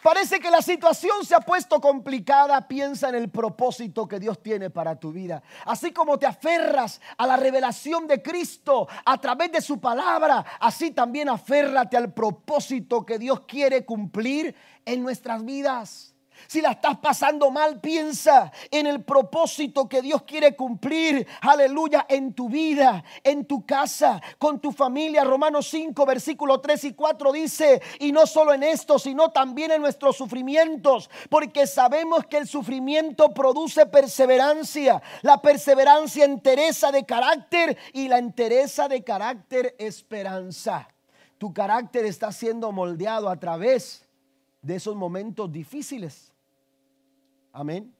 Parece que la situación se ha puesto complicada. Piensa en el propósito que Dios tiene para tu vida. Así como te aferras a la revelación de Cristo a través de su palabra, así también aférrate al propósito que Dios quiere cumplir en nuestras vidas. Si la estás pasando mal, piensa en el propósito que Dios quiere cumplir. Aleluya, en tu vida, en tu casa, con tu familia. Romanos 5, versículo 3 y 4 dice, y no solo en esto, sino también en nuestros sufrimientos, porque sabemos que el sufrimiento produce perseverancia. La perseverancia entereza de carácter y la entereza de carácter esperanza. Tu carácter está siendo moldeado a través de esos momentos difíciles. Amén.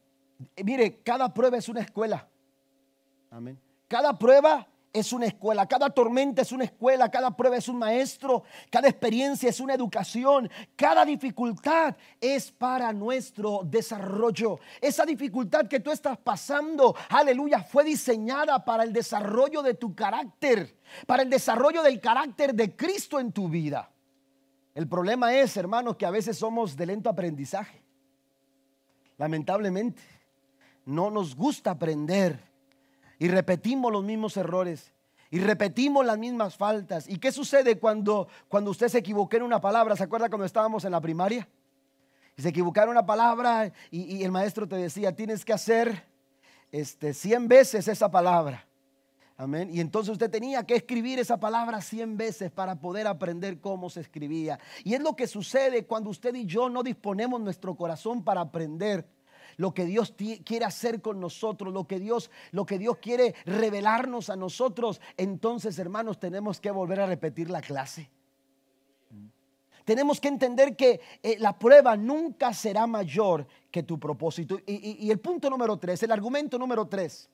Mire, cada prueba es una escuela. Amén. Cada prueba es una escuela, cada tormenta es una escuela, cada prueba es un maestro, cada experiencia es una educación, cada dificultad es para nuestro desarrollo. Esa dificultad que tú estás pasando, aleluya, fue diseñada para el desarrollo de tu carácter, para el desarrollo del carácter de Cristo en tu vida. El problema es, hermanos, que a veces somos de lento aprendizaje. Lamentablemente, no nos gusta aprender y repetimos los mismos errores y repetimos las mismas faltas. ¿Y qué sucede cuando, cuando usted se equivoca en una palabra? ¿Se acuerda cuando estábamos en la primaria? Y se equivocaron una palabra y, el maestro te decía, tienes que hacer este, 100 veces esa palabra. Amén. Y entonces usted tenía que escribir esa palabra 100 veces para poder aprender cómo se escribía. Y es lo que sucede cuando usted y yo no disponemos nuestro corazón para aprender lo que Dios quiere hacer con nosotros, lo que Dios, lo que Dios quiere revelarnos a nosotros, entonces, hermanos, tenemos que volver a repetir la clase. Tenemos que entender que eh, la prueba nunca será mayor que tu propósito. Y, y el punto número tres, el argumento número tres.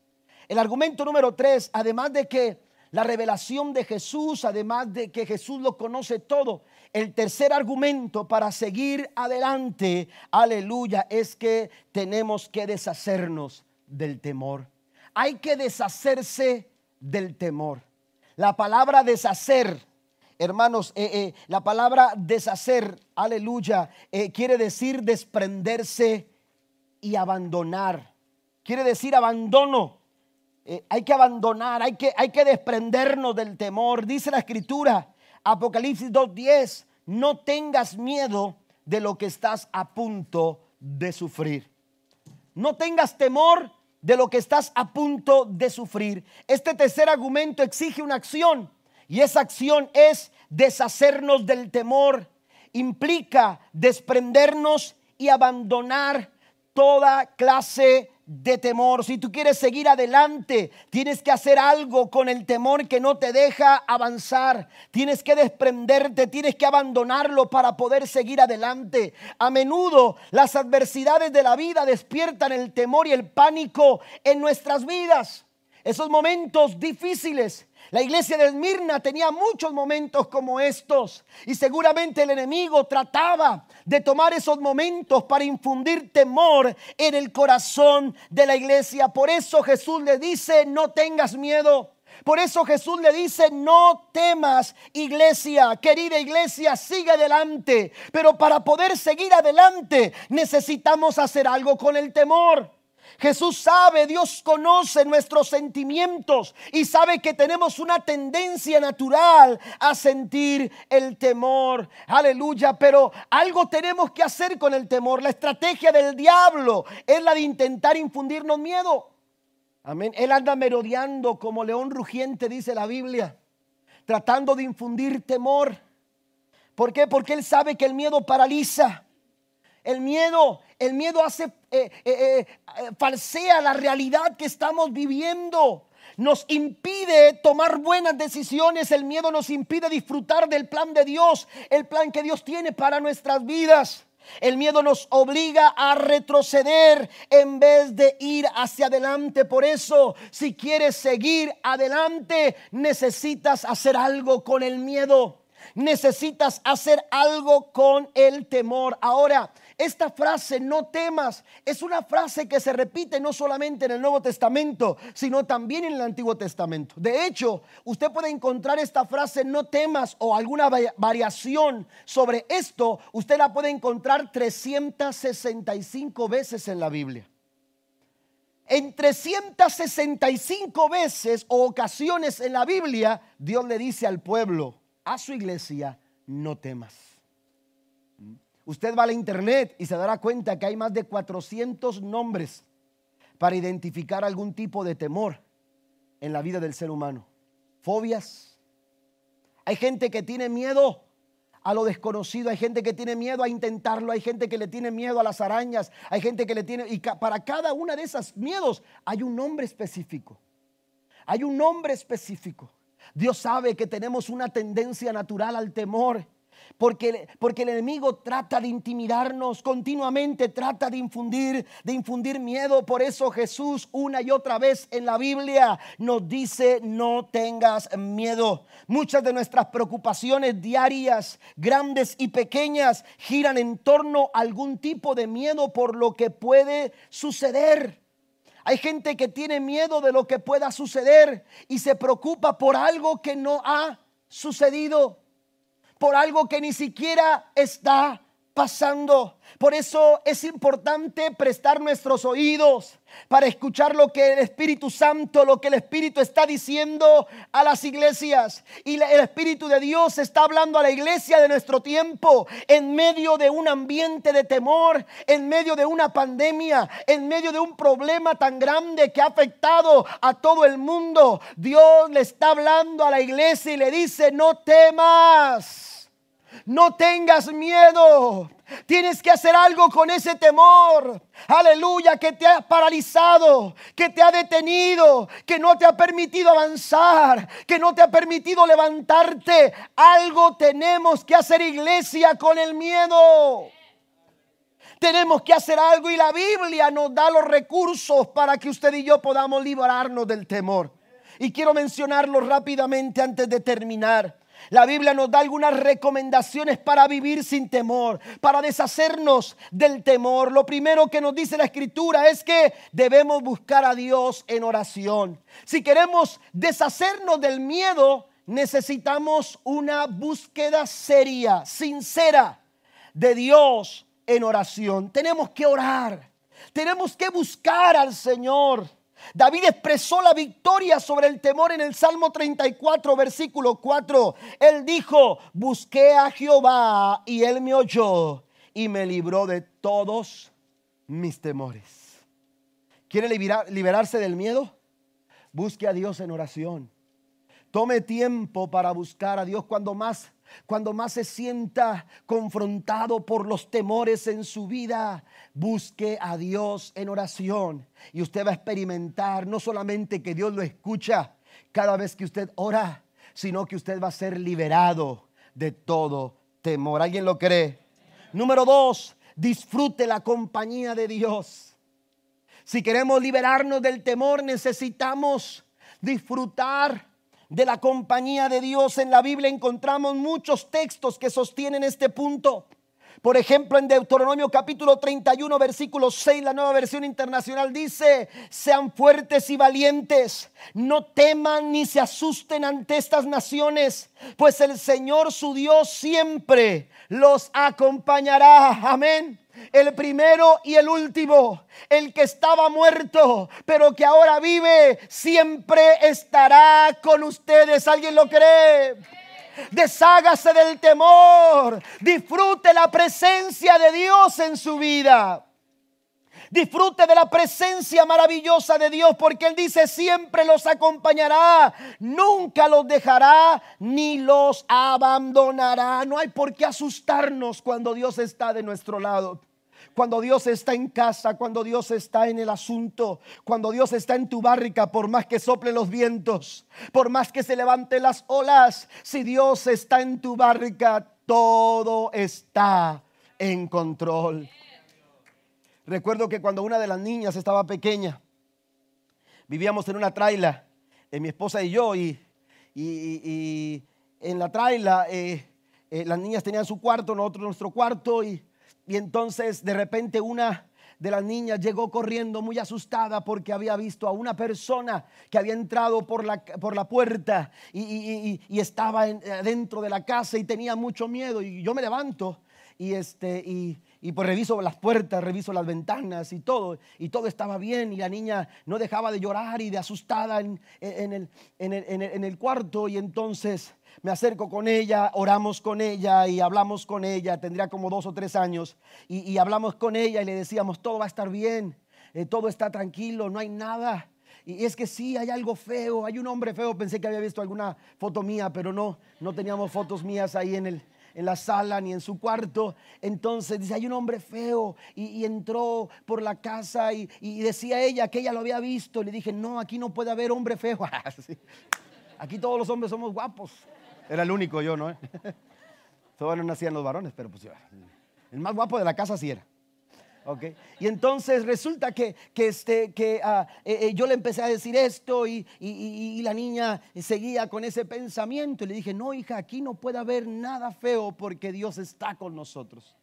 El argumento número tres, además de que la revelación de Jesús, además de que Jesús lo conoce todo. El tercer argumento para seguir adelante, aleluya, es que tenemos que deshacernos del temor. Hay que deshacerse del temor. La palabra deshacer, hermanos, eh, eh, la palabra deshacer, aleluya, eh, quiere decir desprenderse y abandonar. Quiere decir abandono. Hay que abandonar, hay que, hay que desprendernos del temor. Dice la escritura, Apocalipsis 2.10, no tengas miedo de lo que estás a punto de sufrir. No tengas temor de lo que estás a punto de sufrir. Este tercer argumento exige una acción y esa acción es deshacernos del temor. Implica desprendernos y abandonar toda clase de temor. Si tú quieres seguir adelante, tienes que hacer algo con el temor que no te deja avanzar. Tienes que desprenderte, tienes que abandonarlo para poder seguir adelante. A menudo las adversidades de la vida despiertan el temor y el pánico en nuestras vidas. Esos momentos difíciles la iglesia de Esmirna tenía muchos momentos como estos y seguramente el enemigo trataba de tomar esos momentos para infundir temor en el corazón de la iglesia. Por eso Jesús le dice, no tengas miedo. Por eso Jesús le dice, no temas iglesia, querida iglesia, sigue adelante. Pero para poder seguir adelante necesitamos hacer algo con el temor. Jesús sabe, Dios conoce nuestros sentimientos y sabe que tenemos una tendencia natural a sentir el temor. Aleluya, pero algo tenemos que hacer con el temor. La estrategia del diablo es la de intentar infundirnos miedo. Amén. Él anda merodeando como león rugiente, dice la Biblia, tratando de infundir temor. ¿Por qué? Porque él sabe que el miedo paraliza. El miedo, el miedo hace, eh, eh, eh, falsea la realidad que estamos viviendo. Nos impide tomar buenas decisiones. El miedo nos impide disfrutar del plan de Dios, el plan que Dios tiene para nuestras vidas. El miedo nos obliga a retroceder en vez de ir hacia adelante. Por eso, si quieres seguir adelante, necesitas hacer algo con el miedo. Necesitas hacer algo con el temor. Ahora, esta frase, no temas, es una frase que se repite no solamente en el Nuevo Testamento, sino también en el Antiguo Testamento. De hecho, usted puede encontrar esta frase, no temas, o alguna variación sobre esto, usted la puede encontrar 365 veces en la Biblia. En 365 veces o ocasiones en la Biblia, Dios le dice al pueblo, a su iglesia, no temas. Usted va a la internet y se dará cuenta que hay más de 400 nombres para identificar algún tipo de temor en la vida del ser humano. Fobias. Hay gente que tiene miedo a lo desconocido, hay gente que tiene miedo a intentarlo, hay gente que le tiene miedo a las arañas, hay gente que le tiene... Y para cada una de esas miedos hay un nombre específico. Hay un nombre específico. Dios sabe que tenemos una tendencia natural al temor porque, porque el enemigo trata de intimidarnos, continuamente trata de infundir, de infundir miedo. Por eso Jesús una y otra vez en la Biblia nos dice, no tengas miedo. Muchas de nuestras preocupaciones diarias, grandes y pequeñas, giran en torno a algún tipo de miedo por lo que puede suceder. Hay gente que tiene miedo de lo que pueda suceder y se preocupa por algo que no ha sucedido por algo que ni siquiera está pasando. Por eso es importante prestar nuestros oídos para escuchar lo que el Espíritu Santo, lo que el Espíritu está diciendo a las iglesias. Y el Espíritu de Dios está hablando a la iglesia de nuestro tiempo en medio de un ambiente de temor, en medio de una pandemia, en medio de un problema tan grande que ha afectado a todo el mundo. Dios le está hablando a la iglesia y le dice, no temas. No tengas miedo. Tienes que hacer algo con ese temor. Aleluya, que te ha paralizado, que te ha detenido, que no te ha permitido avanzar, que no te ha permitido levantarte. Algo tenemos que hacer iglesia con el miedo. Tenemos que hacer algo y la Biblia nos da los recursos para que usted y yo podamos librarnos del temor. Y quiero mencionarlo rápidamente antes de terminar. La Biblia nos da algunas recomendaciones para vivir sin temor, para deshacernos del temor. Lo primero que nos dice la escritura es que debemos buscar a Dios en oración. Si queremos deshacernos del miedo, necesitamos una búsqueda seria, sincera de Dios en oración. Tenemos que orar, tenemos que buscar al Señor. David expresó la victoria sobre el temor en el Salmo 34, versículo 4. Él dijo, busqué a Jehová y él me oyó y me libró de todos mis temores. ¿Quiere liberarse del miedo? Busque a Dios en oración. Tome tiempo para buscar a Dios cuando más cuando más se sienta confrontado por los temores en su vida, busque a Dios en oración y usted va a experimentar no solamente que Dios lo escucha cada vez que usted ora, sino que usted va a ser liberado de todo temor. ¿Alguien lo cree? Número dos, disfrute la compañía de Dios. Si queremos liberarnos del temor, necesitamos disfrutar de la compañía de Dios en la Biblia encontramos muchos textos que sostienen este punto. Por ejemplo, en Deuteronomio capítulo 31, versículo 6, la nueva versión internacional dice, sean fuertes y valientes, no teman ni se asusten ante estas naciones, pues el Señor su Dios siempre los acompañará. Amén el primero y el último, el que estaba muerto, pero que ahora vive, siempre estará con ustedes. ¿Alguien lo cree? Deshágase del temor, disfrute la presencia de Dios en su vida. Disfrute de la presencia maravillosa de Dios porque Él dice siempre los acompañará, nunca los dejará ni los abandonará. No hay por qué asustarnos cuando Dios está de nuestro lado cuando Dios está en casa, cuando Dios está en el asunto, cuando Dios está en tu barrica, por más que sople los vientos, por más que se levanten las olas, si Dios está en tu barrica, todo está en control. Recuerdo que cuando una de las niñas estaba pequeña, vivíamos en una traila, eh, mi esposa y yo, y, en la traila eh, eh, las niñas tenían su cuarto, nosotros nuestro cuarto, y y entonces de repente una de las niñas llegó corriendo muy asustada porque había visto a una persona que había entrado por la, por la puerta y, estaba dentro de la casa y tenía mucho miedo. Y yo me levanto y, este, y, y pues reviso las puertas, reviso las ventanas y todo, y todo estaba bien, y la niña no dejaba de llorar y de asustada en, el, en, el, cuarto, y entonces me acerco con ella, oramos con ella y hablamos con ella, tendría como dos o tres años, y, hablamos con ella y le decíamos, todo va a estar bien, eh, todo está tranquilo, no hay nada. Y es que sí, hay algo feo, hay un hombre feo, pensé que había visto alguna foto mía, pero no, no teníamos fotos mías ahí en el, en la sala ni en su cuarto. Entonces dice, hay un hombre feo y, entró por la casa y, decía ella que ella lo había visto. Le dije, no, aquí no puede haber hombre feo. Aquí todos los hombres somos guapos. Era el único yo, ¿no? Todavía no nacían los varones, pero pues el más guapo de la casa sí era. Y entonces resulta que, este, que ah, eh, eh, yo le empecé a decir esto y, la niña seguía con ese pensamiento. Y le dije, no, hija, aquí no puede haber nada feo porque Dios está con nosotros.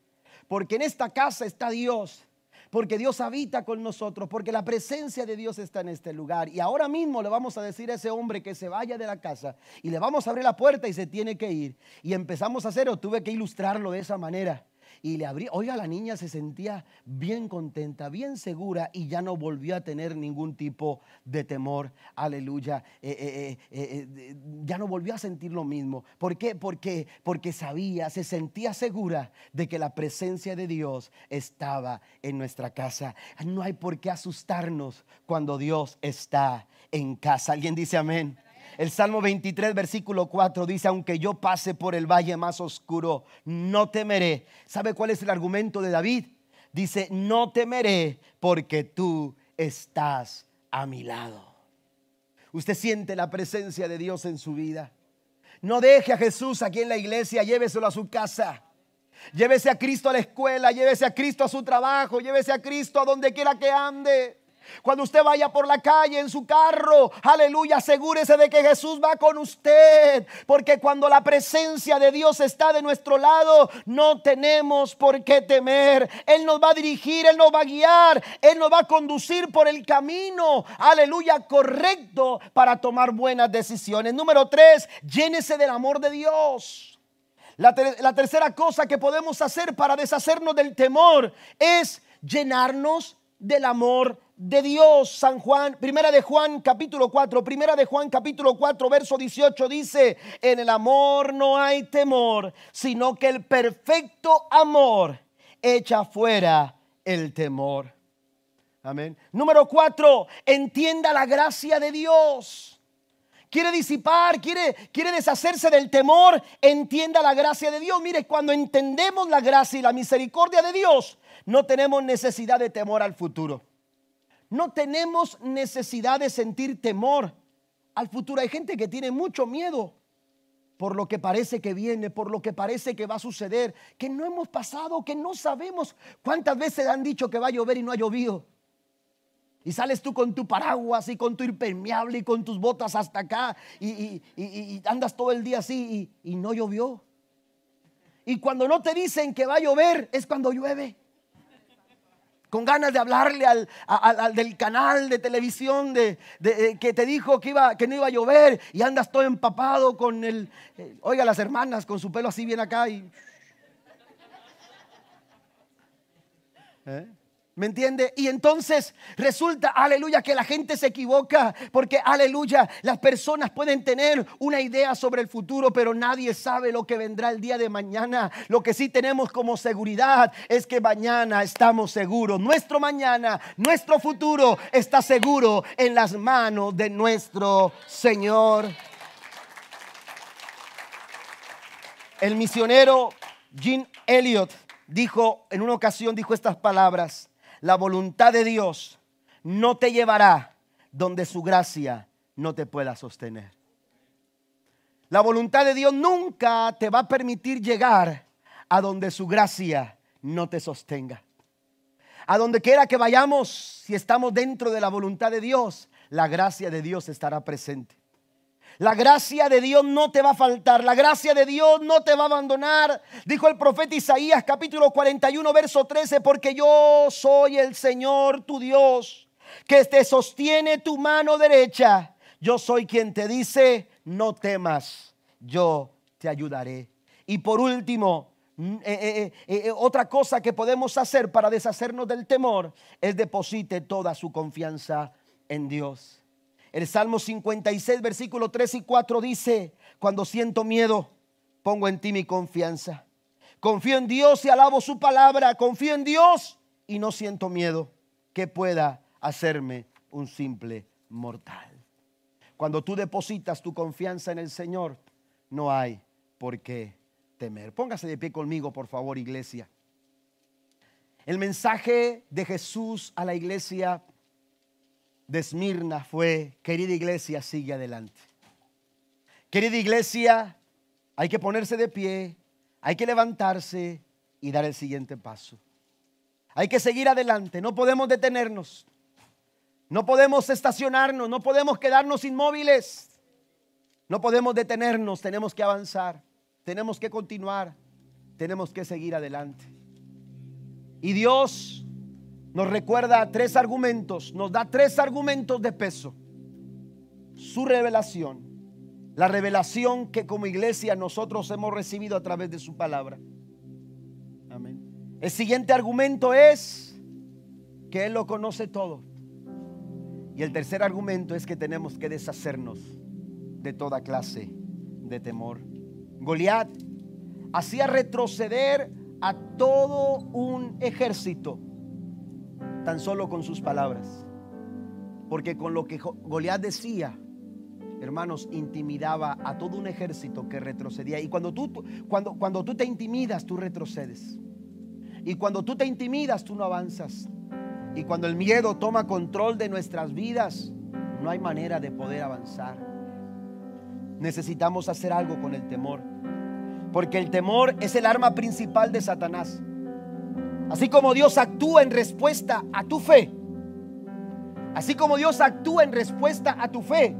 Porque en esta casa está Dios. Porque Dios habita con nosotros, porque la presencia de Dios está en este lugar. Y ahora mismo le vamos a decir a ese hombre que se vaya de la casa y le vamos a abrir la puerta y se tiene que ir. Y empezamos a hacerlo, tuve que ilustrarlo de esa manera y le abrí. Oiga, la niña se sentía bien contenta, bien segura y ya no volvió a tener ningún tipo de temor. Aleluya. Eh, eh, eh, ya no volvió a sentir lo mismo. ¿Por qué? Porque, porque sabía, se sentía segura de que la presencia de Dios estaba en nuestra casa. No hay por qué asustarnos cuando Dios está en casa. ¿Alguien dice amén? El Salmo 23, versículo 4 dice, aunque yo pase por el valle más oscuro, no temeré. ¿Sabe cuál es el argumento de David? Dice, no temeré porque tú estás a mi lado. Usted siente la presencia de Dios en su vida. No deje a Jesús aquí en la iglesia, lléveselo a su casa. Llévese a Cristo a la escuela, llévese a Cristo a su trabajo, llévese a Cristo a donde quiera que ande. Cuando usted vaya por la calle en su carro, aleluya, asegúrese de que Jesús va con usted. Porque cuando la presencia de Dios está de nuestro lado, no tenemos por qué temer. Él nos va a dirigir, Él nos va a guiar, Él nos va a conducir por el camino, aleluya, correcto para tomar buenas decisiones. Número tres, llénese del amor de Dios. La, la tercera cosa que podemos hacer para deshacernos del temor es llenarnos del amor de Dios. San Juan, primera de Juan capítulo 4, primera de Juan capítulo 4, verso 18 dice, en el amor no hay temor, sino que el perfecto amor echa fuera el temor. Amén. Número 4, entienda la gracia de Dios quiere disipar, quiere, quiere deshacerse del temor, entienda la gracia de Dios. Mire, cuando entendemos la gracia y la misericordia de Dios, no tenemos necesidad de temor al futuro. No tenemos necesidad de sentir temor al futuro. Hay gente que tiene mucho miedo por lo que parece que viene, por lo que parece que va a suceder, que no hemos pasado, que no sabemos cuántas veces han dicho que va a llover y no ha llovido. Y sales tú con tu paraguas y con tu impermeable y con tus botas hasta acá y, andas todo el día así y, no llovió. Y cuando no te dicen que va a llover es cuando llueve. Con ganas de hablarle al, del canal de televisión de, eh, que te dijo que, iba, que no iba a llover y andas todo empapado con el... Eh, oiga, las hermanas con su pelo así bien acá y... ¿Eh? ¿Me entiende? Y entonces resulta, aleluya, que la gente se equivoca, porque, aleluya, las personas pueden tener una idea sobre el futuro, pero nadie sabe lo que vendrá el día de mañana. Lo que sí tenemos como seguridad es que mañana estamos seguros. Nuestro mañana, nuestro futuro está seguro en las manos de nuestro Señor. El misionero Jean Elliot dijo, en una ocasión dijo estas palabras la voluntad de Dios no te llevará donde su gracia no te pueda sostener. La voluntad de Dios nunca te va a permitir llegar a donde su gracia no te sostenga. A donde quiera que vayamos, si estamos dentro de la voluntad de Dios, la gracia de Dios estará presente. La gracia de Dios no te va a faltar, la gracia de Dios no te va a abandonar. Dijo el profeta Isaías capítulo 41 verso 13, porque yo soy el Señor tu Dios, que te sostiene tu mano derecha. Yo soy quien te dice, no temas, yo te ayudaré. Y por último, eh, eh, eh, otra cosa que podemos hacer para deshacernos del temor es deposite toda su confianza en Dios. El Salmo 56, versículo 3 y 4 dice, cuando siento miedo, pongo en ti mi confianza. Confío en Dios y alabo su palabra. Confío en Dios y no siento miedo que pueda hacerme un simple mortal. Cuando tú depositas tu confianza en el Señor, no hay por qué temer. Póngase de pie conmigo, por favor, iglesia. El mensaje de Jesús a la iglesia de Esmirna fue, querida iglesia, sigue adelante. Querida iglesia, hay que ponerse de pie, hay que levantarse y dar el siguiente paso. Hay que seguir adelante, no podemos detenernos, no podemos estacionarnos, no podemos quedarnos inmóviles, no podemos detenernos, tenemos que avanzar, tenemos que continuar, tenemos que seguir adelante. Y Dios nos recuerda tres argumentos, nos da tres argumentos de peso. Su revelación, la revelación que como iglesia nosotros hemos recibido a través de su palabra. Amén. El siguiente argumento es que Él lo conoce todo. Y el tercer argumento es que tenemos que deshacernos de toda clase de temor. Goliat hacía retroceder a todo un ejército tan solo con sus palabras. Porque con lo que Goliat decía, hermanos, intimidaba a todo un ejército que retrocedía. Y cuando tú, cuando, cuando tú te intimidas, tú retrocedes. Y cuando tú te intimidas, tú no avanzas. Y cuando el miedo toma control de nuestras vidas, no hay manera de poder avanzar. Necesitamos hacer algo con el temor. Porque el temor es el arma principal de Satanás. Así como Dios actúa en respuesta a tu fe, Así como Dios actúa en respuesta a tu fe,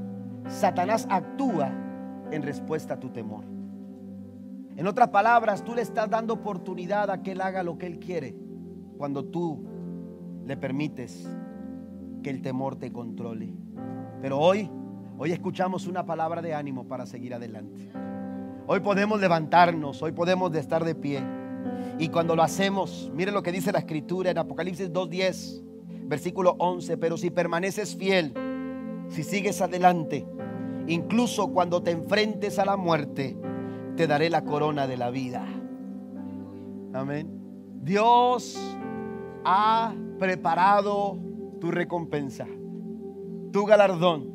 Satanás actúa en respuesta a tu temor. En otras palabras, tú le estás dando oportunidad a que Él haga lo que Él quiere cuando tú le permites que el temor te controle. Pero hoy, hoy escuchamos una palabra de ánimo para seguir adelante. Hoy podemos levantarnos, hoy podemos estar de pie. Y cuando lo hacemos, mire lo que dice la escritura en Apocalipsis 2.10, versículo 11, pero si permaneces fiel, si sigues adelante, incluso cuando te enfrentes a la muerte, te daré la corona de la vida. Amén. Dios ha preparado tu recompensa, tu galardón.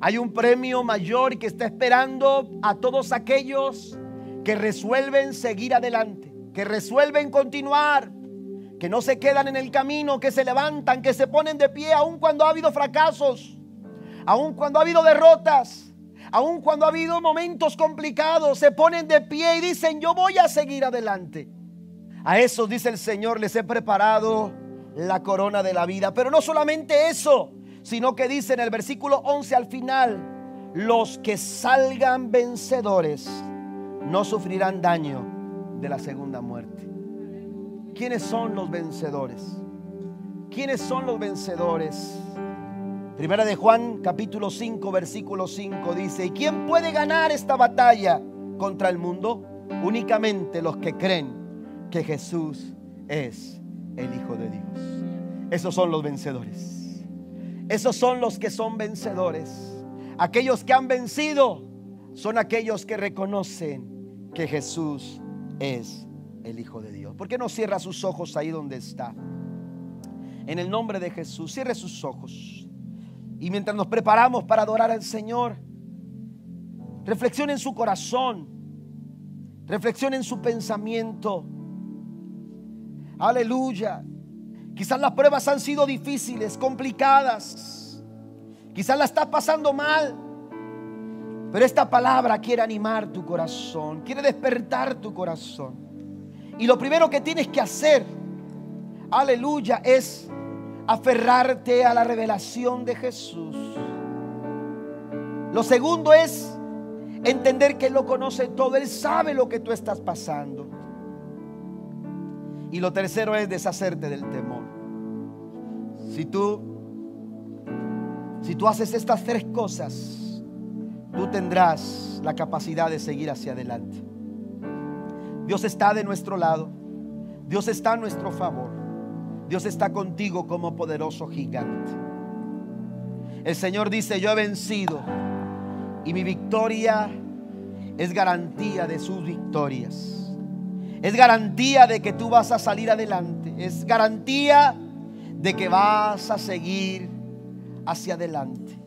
Hay un premio mayor que está esperando a todos aquellos que resuelven seguir adelante, que resuelven continuar, que no se quedan en el camino, que se levantan, que se ponen de pie aun cuando ha habido fracasos, aun cuando ha habido derrotas, aun cuando ha habido momentos complicados, se ponen de pie y dicen, yo voy a seguir adelante. A esos, dice el Señor, les he preparado la corona de la vida. Pero no solamente eso, sino que dice en el versículo 11 al final, los que salgan vencedores no sufrirán daño de la segunda muerte. ¿Quiénes son los vencedores? ¿Quiénes son los vencedores? Primera de Juan capítulo 5 versículo 5 dice, ¿y quién puede ganar esta batalla contra el mundo? Únicamente los que creen que Jesús es el Hijo de Dios. Esos son los vencedores. Esos son los que son vencedores. Aquellos que han vencido son aquellos que reconocen que Jesús es el Hijo de Dios. ¿Por qué no cierra sus ojos ahí donde está? En el nombre de Jesús, cierre sus ojos. Y mientras nos preparamos para adorar al Señor, reflexione en su corazón, reflexione en su pensamiento. Aleluya. Quizás las pruebas han sido difíciles, complicadas. Quizás la estás pasando mal. Pero esta palabra quiere animar tu corazón, quiere despertar tu corazón. Y lo primero que tienes que hacer, aleluya, es aferrarte a la revelación de Jesús. Lo segundo es entender que Él lo conoce todo, Él sabe lo que tú estás pasando. Y lo tercero es deshacerte del temor. Si tú, si tú haces estas tres cosas, tú tendrás la capacidad de seguir hacia adelante. Dios está de nuestro lado, Dios está a nuestro favor. Dios está contigo como poderoso gigante. El Señor dice, yo he vencido y mi victoria es garantía de sus victorias. Es garantía de que tú vas a salir adelante. Es garantía de que vas a seguir hacia adelante.